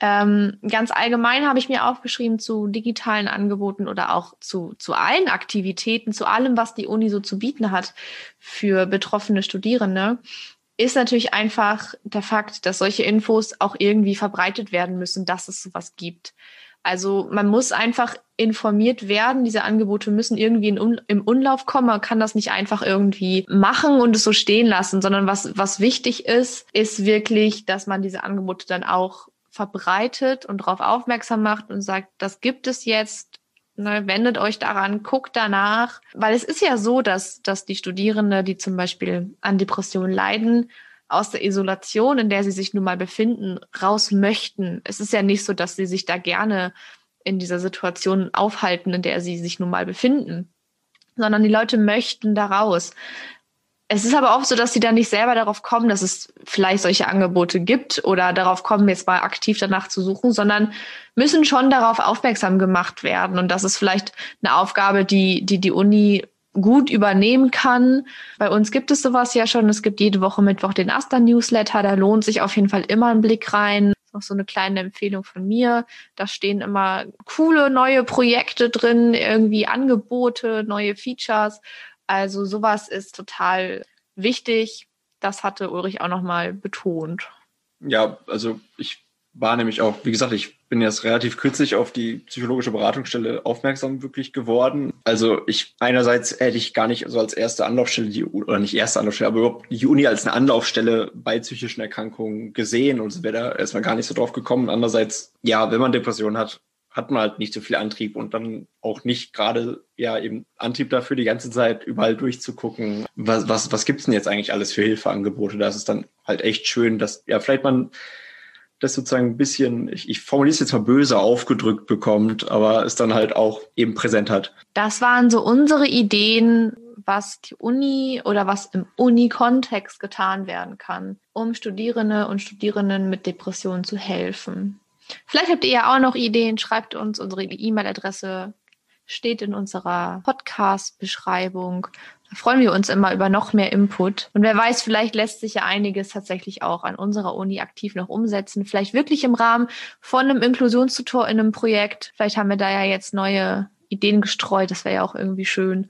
Ähm, ganz allgemein habe ich mir aufgeschrieben zu digitalen Angeboten oder auch zu, zu allen Aktivitäten, zu allem, was die Uni so zu bieten hat für betroffene Studierende, ist natürlich einfach der Fakt, dass solche Infos auch irgendwie verbreitet werden müssen, dass es sowas gibt. Also man muss einfach informiert werden. Diese Angebote müssen irgendwie in, im Umlauf kommen. Man kann das nicht einfach irgendwie machen und es so stehen lassen, sondern was, was wichtig ist, ist wirklich, dass man diese Angebote dann auch verbreitet und darauf aufmerksam macht und sagt, das gibt es jetzt. Ne, wendet euch daran, guckt danach. Weil es ist ja so, dass, dass die Studierende, die zum Beispiel an Depressionen leiden, aus der Isolation, in der sie sich nun mal befinden, raus möchten. Es ist ja nicht so, dass sie sich da gerne in dieser Situation aufhalten, in der sie sich nun mal befinden, sondern die Leute möchten da raus. Es ist aber auch so, dass sie dann nicht selber darauf kommen, dass es vielleicht solche Angebote gibt oder darauf kommen, jetzt mal aktiv danach zu suchen, sondern müssen schon darauf aufmerksam gemacht werden. Und das ist vielleicht eine Aufgabe, die die, die Uni gut übernehmen kann. Bei uns gibt es sowas ja schon. Es gibt jede Woche Mittwoch den Asta-Newsletter. Da lohnt sich auf jeden Fall immer ein Blick rein. Auch so eine kleine Empfehlung von mir. Da stehen immer coole neue Projekte drin, irgendwie Angebote, neue Features. Also sowas ist total wichtig. Das hatte Ulrich auch nochmal betont. Ja, also ich war nämlich auch, wie gesagt, ich bin jetzt relativ kürzlich auf die psychologische Beratungsstelle aufmerksam wirklich geworden. Also ich einerseits hätte ich gar nicht so als erste Anlaufstelle die oder nicht erste Anlaufstelle, aber überhaupt die Uni als eine Anlaufstelle bei psychischen Erkrankungen gesehen und wäre da erstmal gar nicht so drauf gekommen. Andererseits, ja, wenn man Depressionen hat, hat man halt nicht so viel Antrieb und dann auch nicht gerade ja eben Antrieb dafür, die ganze Zeit überall durchzugucken, was, was, was gibt's denn jetzt eigentlich alles für Hilfeangebote? Da ist es dann halt echt schön, dass ja vielleicht man das sozusagen ein bisschen, ich, ich formuliere es jetzt mal böse, aufgedrückt bekommt, aber es dann halt auch eben präsent hat. Das waren so unsere Ideen, was die Uni oder was im Uni-Kontext getan werden kann, um Studierende und Studierenden mit Depressionen zu helfen. Vielleicht habt ihr ja auch noch Ideen, schreibt uns unsere E-Mail-Adresse steht in unserer Podcast-Beschreibung. Da freuen wir uns immer über noch mehr Input. Und wer weiß, vielleicht lässt sich ja einiges tatsächlich auch an unserer Uni aktiv noch umsetzen. Vielleicht wirklich im Rahmen von einem Inklusionstutor in einem Projekt. Vielleicht haben wir da ja jetzt neue Ideen gestreut. Das wäre ja auch irgendwie schön.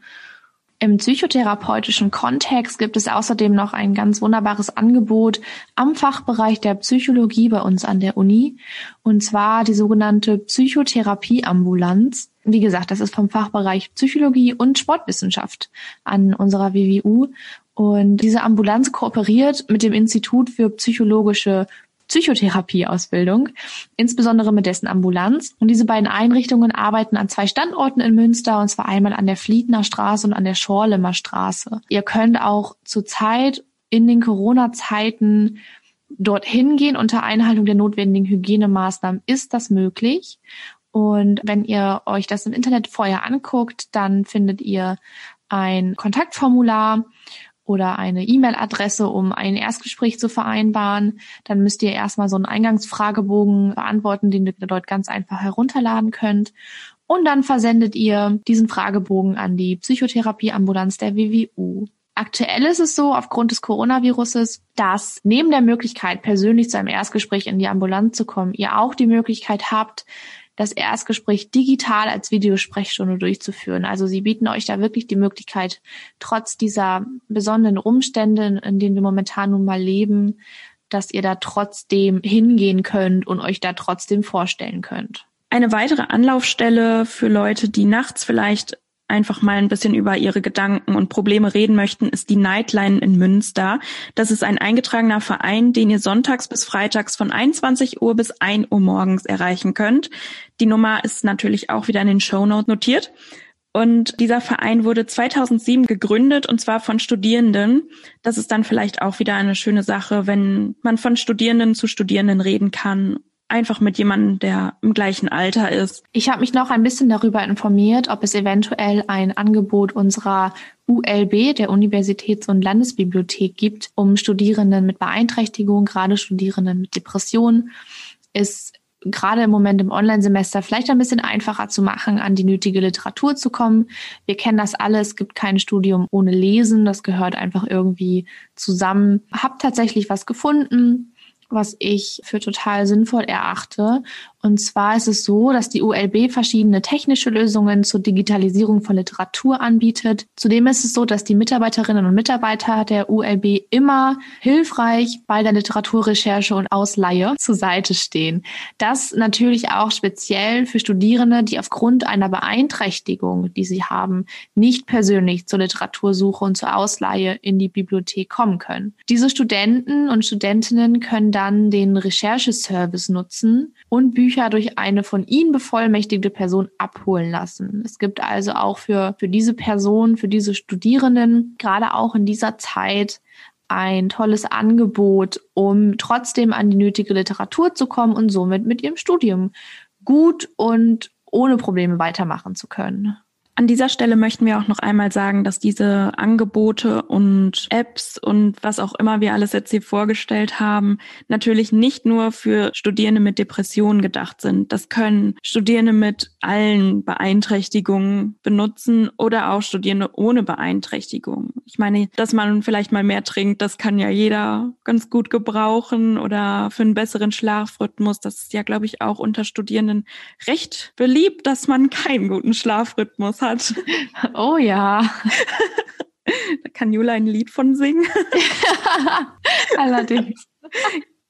Im psychotherapeutischen Kontext gibt es außerdem noch ein ganz wunderbares Angebot am Fachbereich der Psychologie bei uns an der Uni, und zwar die sogenannte Psychotherapieambulanz. Wie gesagt, das ist vom Fachbereich Psychologie und Sportwissenschaft an unserer WWU. Und diese Ambulanz kooperiert mit dem Institut für psychologische Psychotherapieausbildung, insbesondere mit dessen Ambulanz. Und diese beiden Einrichtungen arbeiten an zwei Standorten in Münster, und zwar einmal an der Fliedner Straße und an der Schorlemer Straße. Ihr könnt auch zurzeit in den Corona-Zeiten dorthin gehen unter Einhaltung der notwendigen Hygienemaßnahmen ist das möglich. Und wenn ihr euch das im Internet vorher anguckt, dann findet ihr ein Kontaktformular oder eine E-Mail-Adresse, um ein Erstgespräch zu vereinbaren. Dann müsst ihr erstmal so einen Eingangsfragebogen beantworten, den ihr dort ganz einfach herunterladen könnt. Und dann versendet ihr diesen Fragebogen an die Psychotherapieambulanz der WWU. Aktuell ist es so, aufgrund des Coronaviruses, dass neben der Möglichkeit, persönlich zu einem Erstgespräch in die Ambulanz zu kommen, ihr auch die Möglichkeit habt, das Erstgespräch digital als Videosprechstunde durchzuführen. Also sie bieten euch da wirklich die Möglichkeit, trotz dieser besonderen Umstände, in denen wir momentan nun mal leben, dass ihr da trotzdem hingehen könnt und euch da trotzdem vorstellen könnt. Eine weitere Anlaufstelle für Leute, die nachts vielleicht einfach mal ein bisschen über ihre Gedanken und Probleme reden möchten, ist die Nightline in Münster. Das ist ein eingetragener Verein, den ihr sonntags bis freitags von 21 Uhr bis 1 Uhr morgens erreichen könnt. Die Nummer ist natürlich auch wieder in den Show Notes notiert. Und dieser Verein wurde 2007 gegründet und zwar von Studierenden. Das ist dann vielleicht auch wieder eine schöne Sache, wenn man von Studierenden zu Studierenden reden kann einfach mit jemandem, der im gleichen Alter ist. Ich habe mich noch ein bisschen darüber informiert, ob es eventuell ein Angebot unserer ULB, der Universitäts- und Landesbibliothek, gibt, um Studierenden mit Beeinträchtigung, gerade Studierenden mit Depressionen, ist gerade im Moment im Online-Semester vielleicht ein bisschen einfacher zu machen, an die nötige Literatur zu kommen. Wir kennen das alle, es gibt kein Studium ohne Lesen, das gehört einfach irgendwie zusammen. Hab tatsächlich was gefunden, was ich für total sinnvoll erachte. Und zwar ist es so, dass die ULB verschiedene technische Lösungen zur Digitalisierung von Literatur anbietet. Zudem ist es so, dass die Mitarbeiterinnen und Mitarbeiter der ULB immer hilfreich bei der Literaturrecherche und Ausleihe zur Seite stehen. Das natürlich auch speziell für Studierende, die aufgrund einer Beeinträchtigung, die sie haben, nicht persönlich zur Literatursuche und zur Ausleihe in die Bibliothek kommen können. Diese Studenten und Studentinnen können dann den Rechercheservice nutzen und Bücher durch eine von ihnen bevollmächtigte Person abholen lassen. Es gibt also auch für, für diese Person, für diese Studierenden, gerade auch in dieser Zeit, ein tolles Angebot, um trotzdem an die nötige Literatur zu kommen und somit mit ihrem Studium gut und ohne Probleme weitermachen zu können. An dieser Stelle möchten wir auch noch einmal sagen, dass diese Angebote und Apps und was auch immer wir alles jetzt hier vorgestellt haben, natürlich nicht nur für Studierende mit Depressionen gedacht sind. Das können Studierende mit allen Beeinträchtigungen benutzen oder auch Studierende ohne Beeinträchtigung. Ich meine, dass man vielleicht mal mehr trinkt, das kann ja jeder ganz gut gebrauchen oder für einen besseren Schlafrhythmus. Das ist ja, glaube ich, auch unter Studierenden recht beliebt, dass man (laughs) keinen guten Schlafrhythmus hat. (laughs) Oh ja. (laughs) Da kann Jula ein Lied von singen. Allerdings.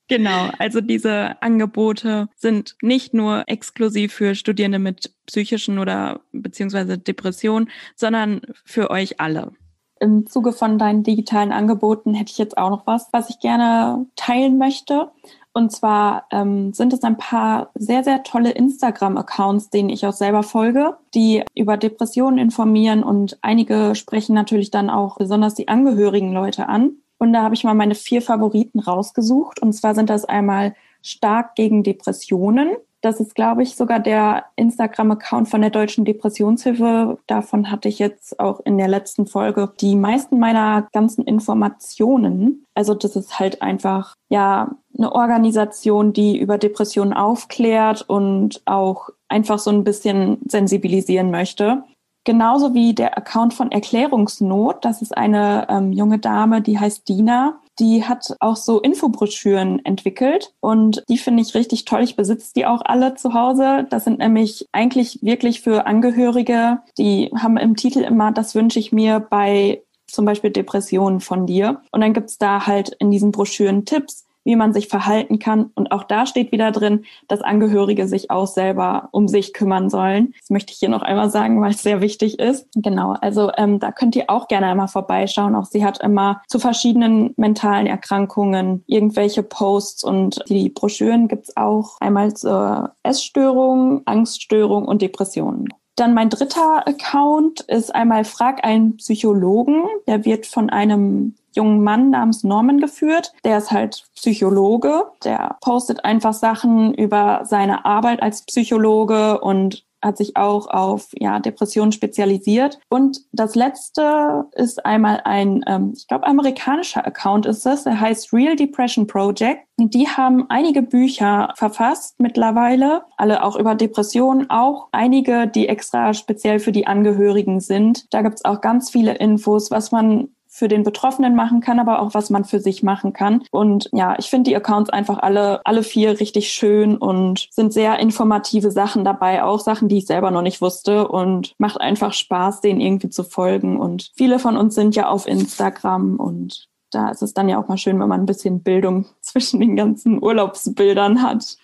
Genau, also diese Angebote sind nicht nur exklusiv für Studierende mit psychischen oder beziehungsweise Depressionen, sondern für euch alle. Im Zuge von deinen digitalen Angeboten hätte ich jetzt auch noch was, was ich gerne teilen möchte. Und zwar ähm, sind es ein paar sehr, sehr tolle Instagram-Accounts, denen ich auch selber folge, die über Depressionen informieren und einige sprechen natürlich dann auch besonders die angehörigen Leute an. Und da habe ich mal meine vier Favoriten rausgesucht. Und zwar sind das einmal stark gegen Depressionen. Das ist, glaube ich, sogar der Instagram-Account von der Deutschen Depressionshilfe. Davon hatte ich jetzt auch in der letzten Folge die meisten meiner ganzen Informationen. Also das ist halt einfach, ja, eine Organisation, die über Depressionen aufklärt und auch einfach so ein bisschen sensibilisieren möchte. Genauso wie der Account von Erklärungsnot. Das ist eine ähm, junge Dame, die heißt Dina Die hat auch so Infobroschüren entwickelt und die finde ich richtig toll. Ich besitze die auch alle zu Hause. Das sind nämlich eigentlich wirklich für Angehörige, die haben im Titel immer, das wünsche ich mir bei zum Beispiel Depressionen von dir. Und dann gibt's da halt in diesen Broschüren Tipps, wie man sich verhalten kann. Und auch da steht wieder drin, dass Angehörige sich auch selber um sich kümmern sollen. Das möchte ich hier noch einmal sagen, weil es sehr wichtig ist. Genau, also ähm, da könnt ihr auch gerne einmal vorbeischauen. Auch sie hat immer zu verschiedenen mentalen Erkrankungen irgendwelche Posts und die Broschüren gibt's auch einmal zur Essstörung, Angststörung und Depressionen. Dann mein dritter Account ist einmal Frag einen Psychologen. Der wird von einem jungen Mann namens Norman geführt. Der ist halt Psychologe. Der postet einfach Sachen über seine Arbeit als Psychologe und hat sich auch auf ja, Depressionen spezialisiert. Und das letzte ist einmal ein, ähm, ich glaube, amerikanischer Account ist das. Der heißt Real Depression Project. Die haben einige Bücher verfasst mittlerweile, alle auch über Depressionen, auch einige, die extra speziell für die Angehörigen sind. Da gibt's auch ganz viele Infos, was man für den Betroffenen machen kann, aber auch was man für sich machen kann. Und ja, ich finde die Accounts einfach alle, alle vier richtig schön und sind sehr informative Sachen dabei, auch Sachen, die ich selber noch nicht wusste und macht einfach Spaß, denen irgendwie zu folgen. Und viele von uns sind ja auf Instagram und da ist es dann ja auch mal schön, wenn man ein bisschen Bildung (laughs) zwischen den ganzen Urlaubsbildern hat.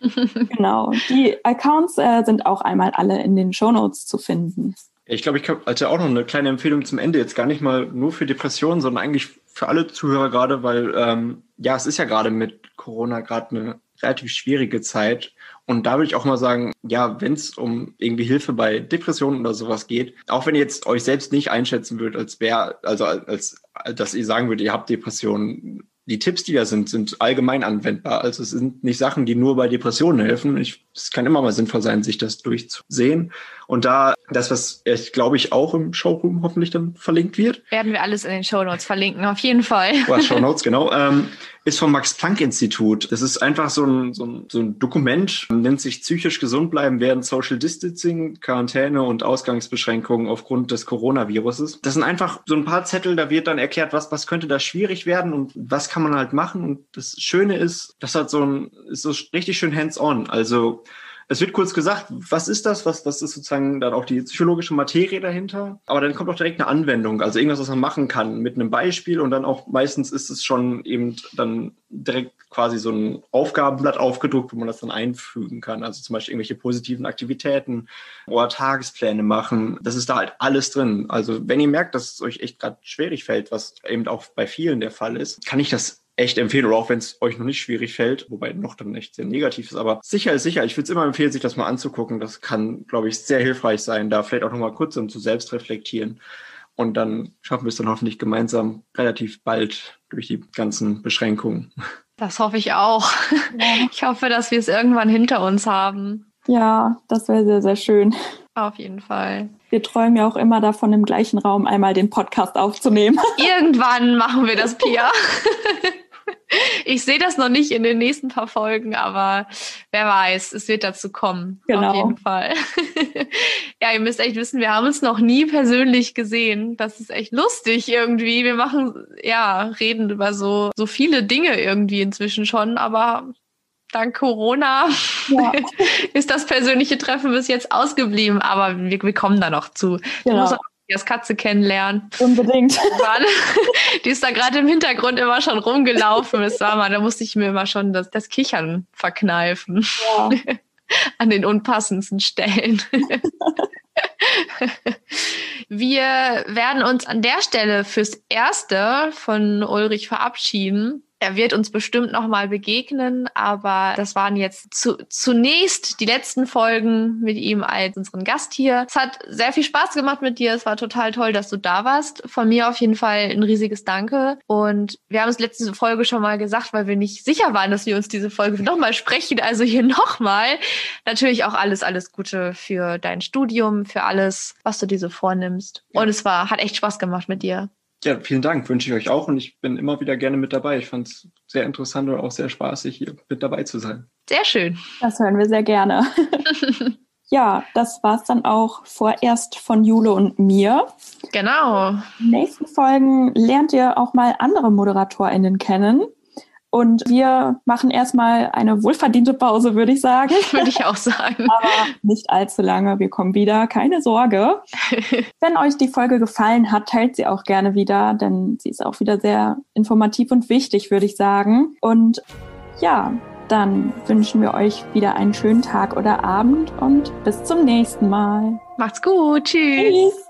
(laughs) genau. Die Accounts äh, sind auch einmal alle in den Show Notes zu finden. Ich glaube, ich habe also auch noch eine kleine Empfehlung zum Ende, jetzt gar nicht mal nur für Depressionen, sondern eigentlich für alle Zuhörer gerade, weil ähm, ja, es ist ja gerade mit Corona gerade eine relativ schwierige Zeit. Und da würde ich auch mal sagen, ja, wenn es um irgendwie Hilfe bei Depressionen oder sowas geht, auch wenn ihr jetzt euch selbst nicht einschätzen würdet, als wäre, also als, als dass ihr sagen würdet, ihr habt Depressionen, die Tipps, die da sind, sind allgemein anwendbar. Also es sind nicht Sachen, die nur bei Depressionen helfen. Ich, es kann immer mal sinnvoll sein, sich das durchzusehen. Und da das, was ich glaube ich auch im Showroom hoffentlich dann verlinkt wird. Werden wir alles in den Shownotes verlinken, auf jeden Fall. Oh, (laughs) Shownotes, genau. Ähm, ist vom Max-Planck-Institut. Das ist einfach so ein, so, ein, so ein Dokument, nennt sich psychisch gesund bleiben während Social Distancing, Quarantäne und Ausgangsbeschränkungen aufgrund des Coronaviruses. Das sind einfach so ein paar Zettel, da wird dann erklärt, was, was könnte da schwierig werden und was kann man halt machen. Und das Schöne ist, das hat so ein, ist so richtig schön hands-on. Also es wird kurz gesagt, was ist das, was, was ist sozusagen dann auch die psychologische Materie dahinter. Aber dann kommt auch direkt eine Anwendung, also irgendwas, was man machen kann mit einem Beispiel und dann auch meistens ist es schon eben dann direkt quasi so ein Aufgabenblatt aufgedruckt, wo man das dann einfügen kann. Also zum Beispiel irgendwelche positiven Aktivitäten oder Tagespläne machen. Das ist da halt alles drin. Also wenn ihr merkt, dass es euch echt gerade schwierig fällt, was eben auch bei vielen der Fall ist, kann ich das echt empfehlen, oder auch wenn es euch noch nicht schwierig fällt, wobei noch dann echt sehr negativ ist, aber sicher ist sicher. Ich würde es immer empfehlen, sich das mal anzugucken. Das kann, glaube ich, sehr hilfreich sein, da vielleicht auch noch mal kurz um zu selbst reflektieren. Und dann schaffen wir es dann hoffentlich gemeinsam relativ bald durch die ganzen Beschränkungen. Das hoffe ich auch. Ich hoffe, dass wir es irgendwann hinter uns haben. Ja, das wäre sehr, sehr schön. Auf jeden Fall. Wir träumen ja auch immer davon, im gleichen Raum einmal den Podcast aufzunehmen. Irgendwann machen wir das, Pia. (laughs) ich sehe das noch nicht in den nächsten paar Folgen, aber wer weiß, es wird dazu kommen. Genau. Auf jeden Fall. (laughs) ja, ihr müsst echt wissen, wir haben uns noch nie persönlich gesehen. Das ist echt lustig irgendwie. Wir machen, ja, reden über so, so viele Dinge irgendwie inzwischen schon, aber dank Corona ja. (laughs) ist das persönliche Treffen bis jetzt ausgeblieben, aber wir, wir kommen da noch zu. Genau. Matthias Katze kennenlernen. Unbedingt. (laughs) Die ist da gerade im Hintergrund immer schon rumgelaufen. Es war mal, da musste ich mir immer schon das, das Kichern verkneifen. Ja. (laughs) An den unpassendsten Stellen. (laughs) Wir werden uns an der Stelle fürs Erste von Ulrich verabschieden. Er wird uns bestimmt noch mal begegnen, aber das waren jetzt zu, zunächst die letzten Folgen mit ihm als unseren Gast hier. Es hat sehr viel Spaß gemacht mit dir. Es war total toll, dass du da warst. Von mir auf jeden Fall ein riesiges Danke. Und wir haben es letzte Folge schon mal gesagt, weil wir nicht sicher waren, dass wir uns diese Folge (laughs) noch mal sprechen. Also hier noch mal natürlich auch alles, alles Gute für dein Studium, für alles, was du dir so vornimmst. Und es war, hat echt Spaß gemacht mit dir. Ja, vielen Dank, wünsche ich euch auch und ich bin immer wieder gerne mit dabei. Ich fand es sehr interessant und auch sehr spaßig, hier mit dabei zu sein. Sehr schön. Das hören wir sehr gerne. (laughs) ja, das war's dann auch vorerst von Jule und mir. Genau. In den nächsten Folgen lernt ihr auch mal andere ModeratorInnen kennen. Und wir machen erstmal eine wohlverdiente Pause, würde ich sagen. (laughs) Würde ich auch sagen. (laughs) Aber nicht allzu lange. Wir kommen wieder. Keine Sorge. (laughs) Wenn euch die Folge gefallen hat, teilt sie auch gerne wieder, denn sie ist auch wieder sehr informativ und wichtig, würde ich sagen. Und ja, dann wünschen wir euch wieder einen schönen Tag oder Abend und bis zum nächsten Mal. Macht's gut. Tschüss. Tschüss.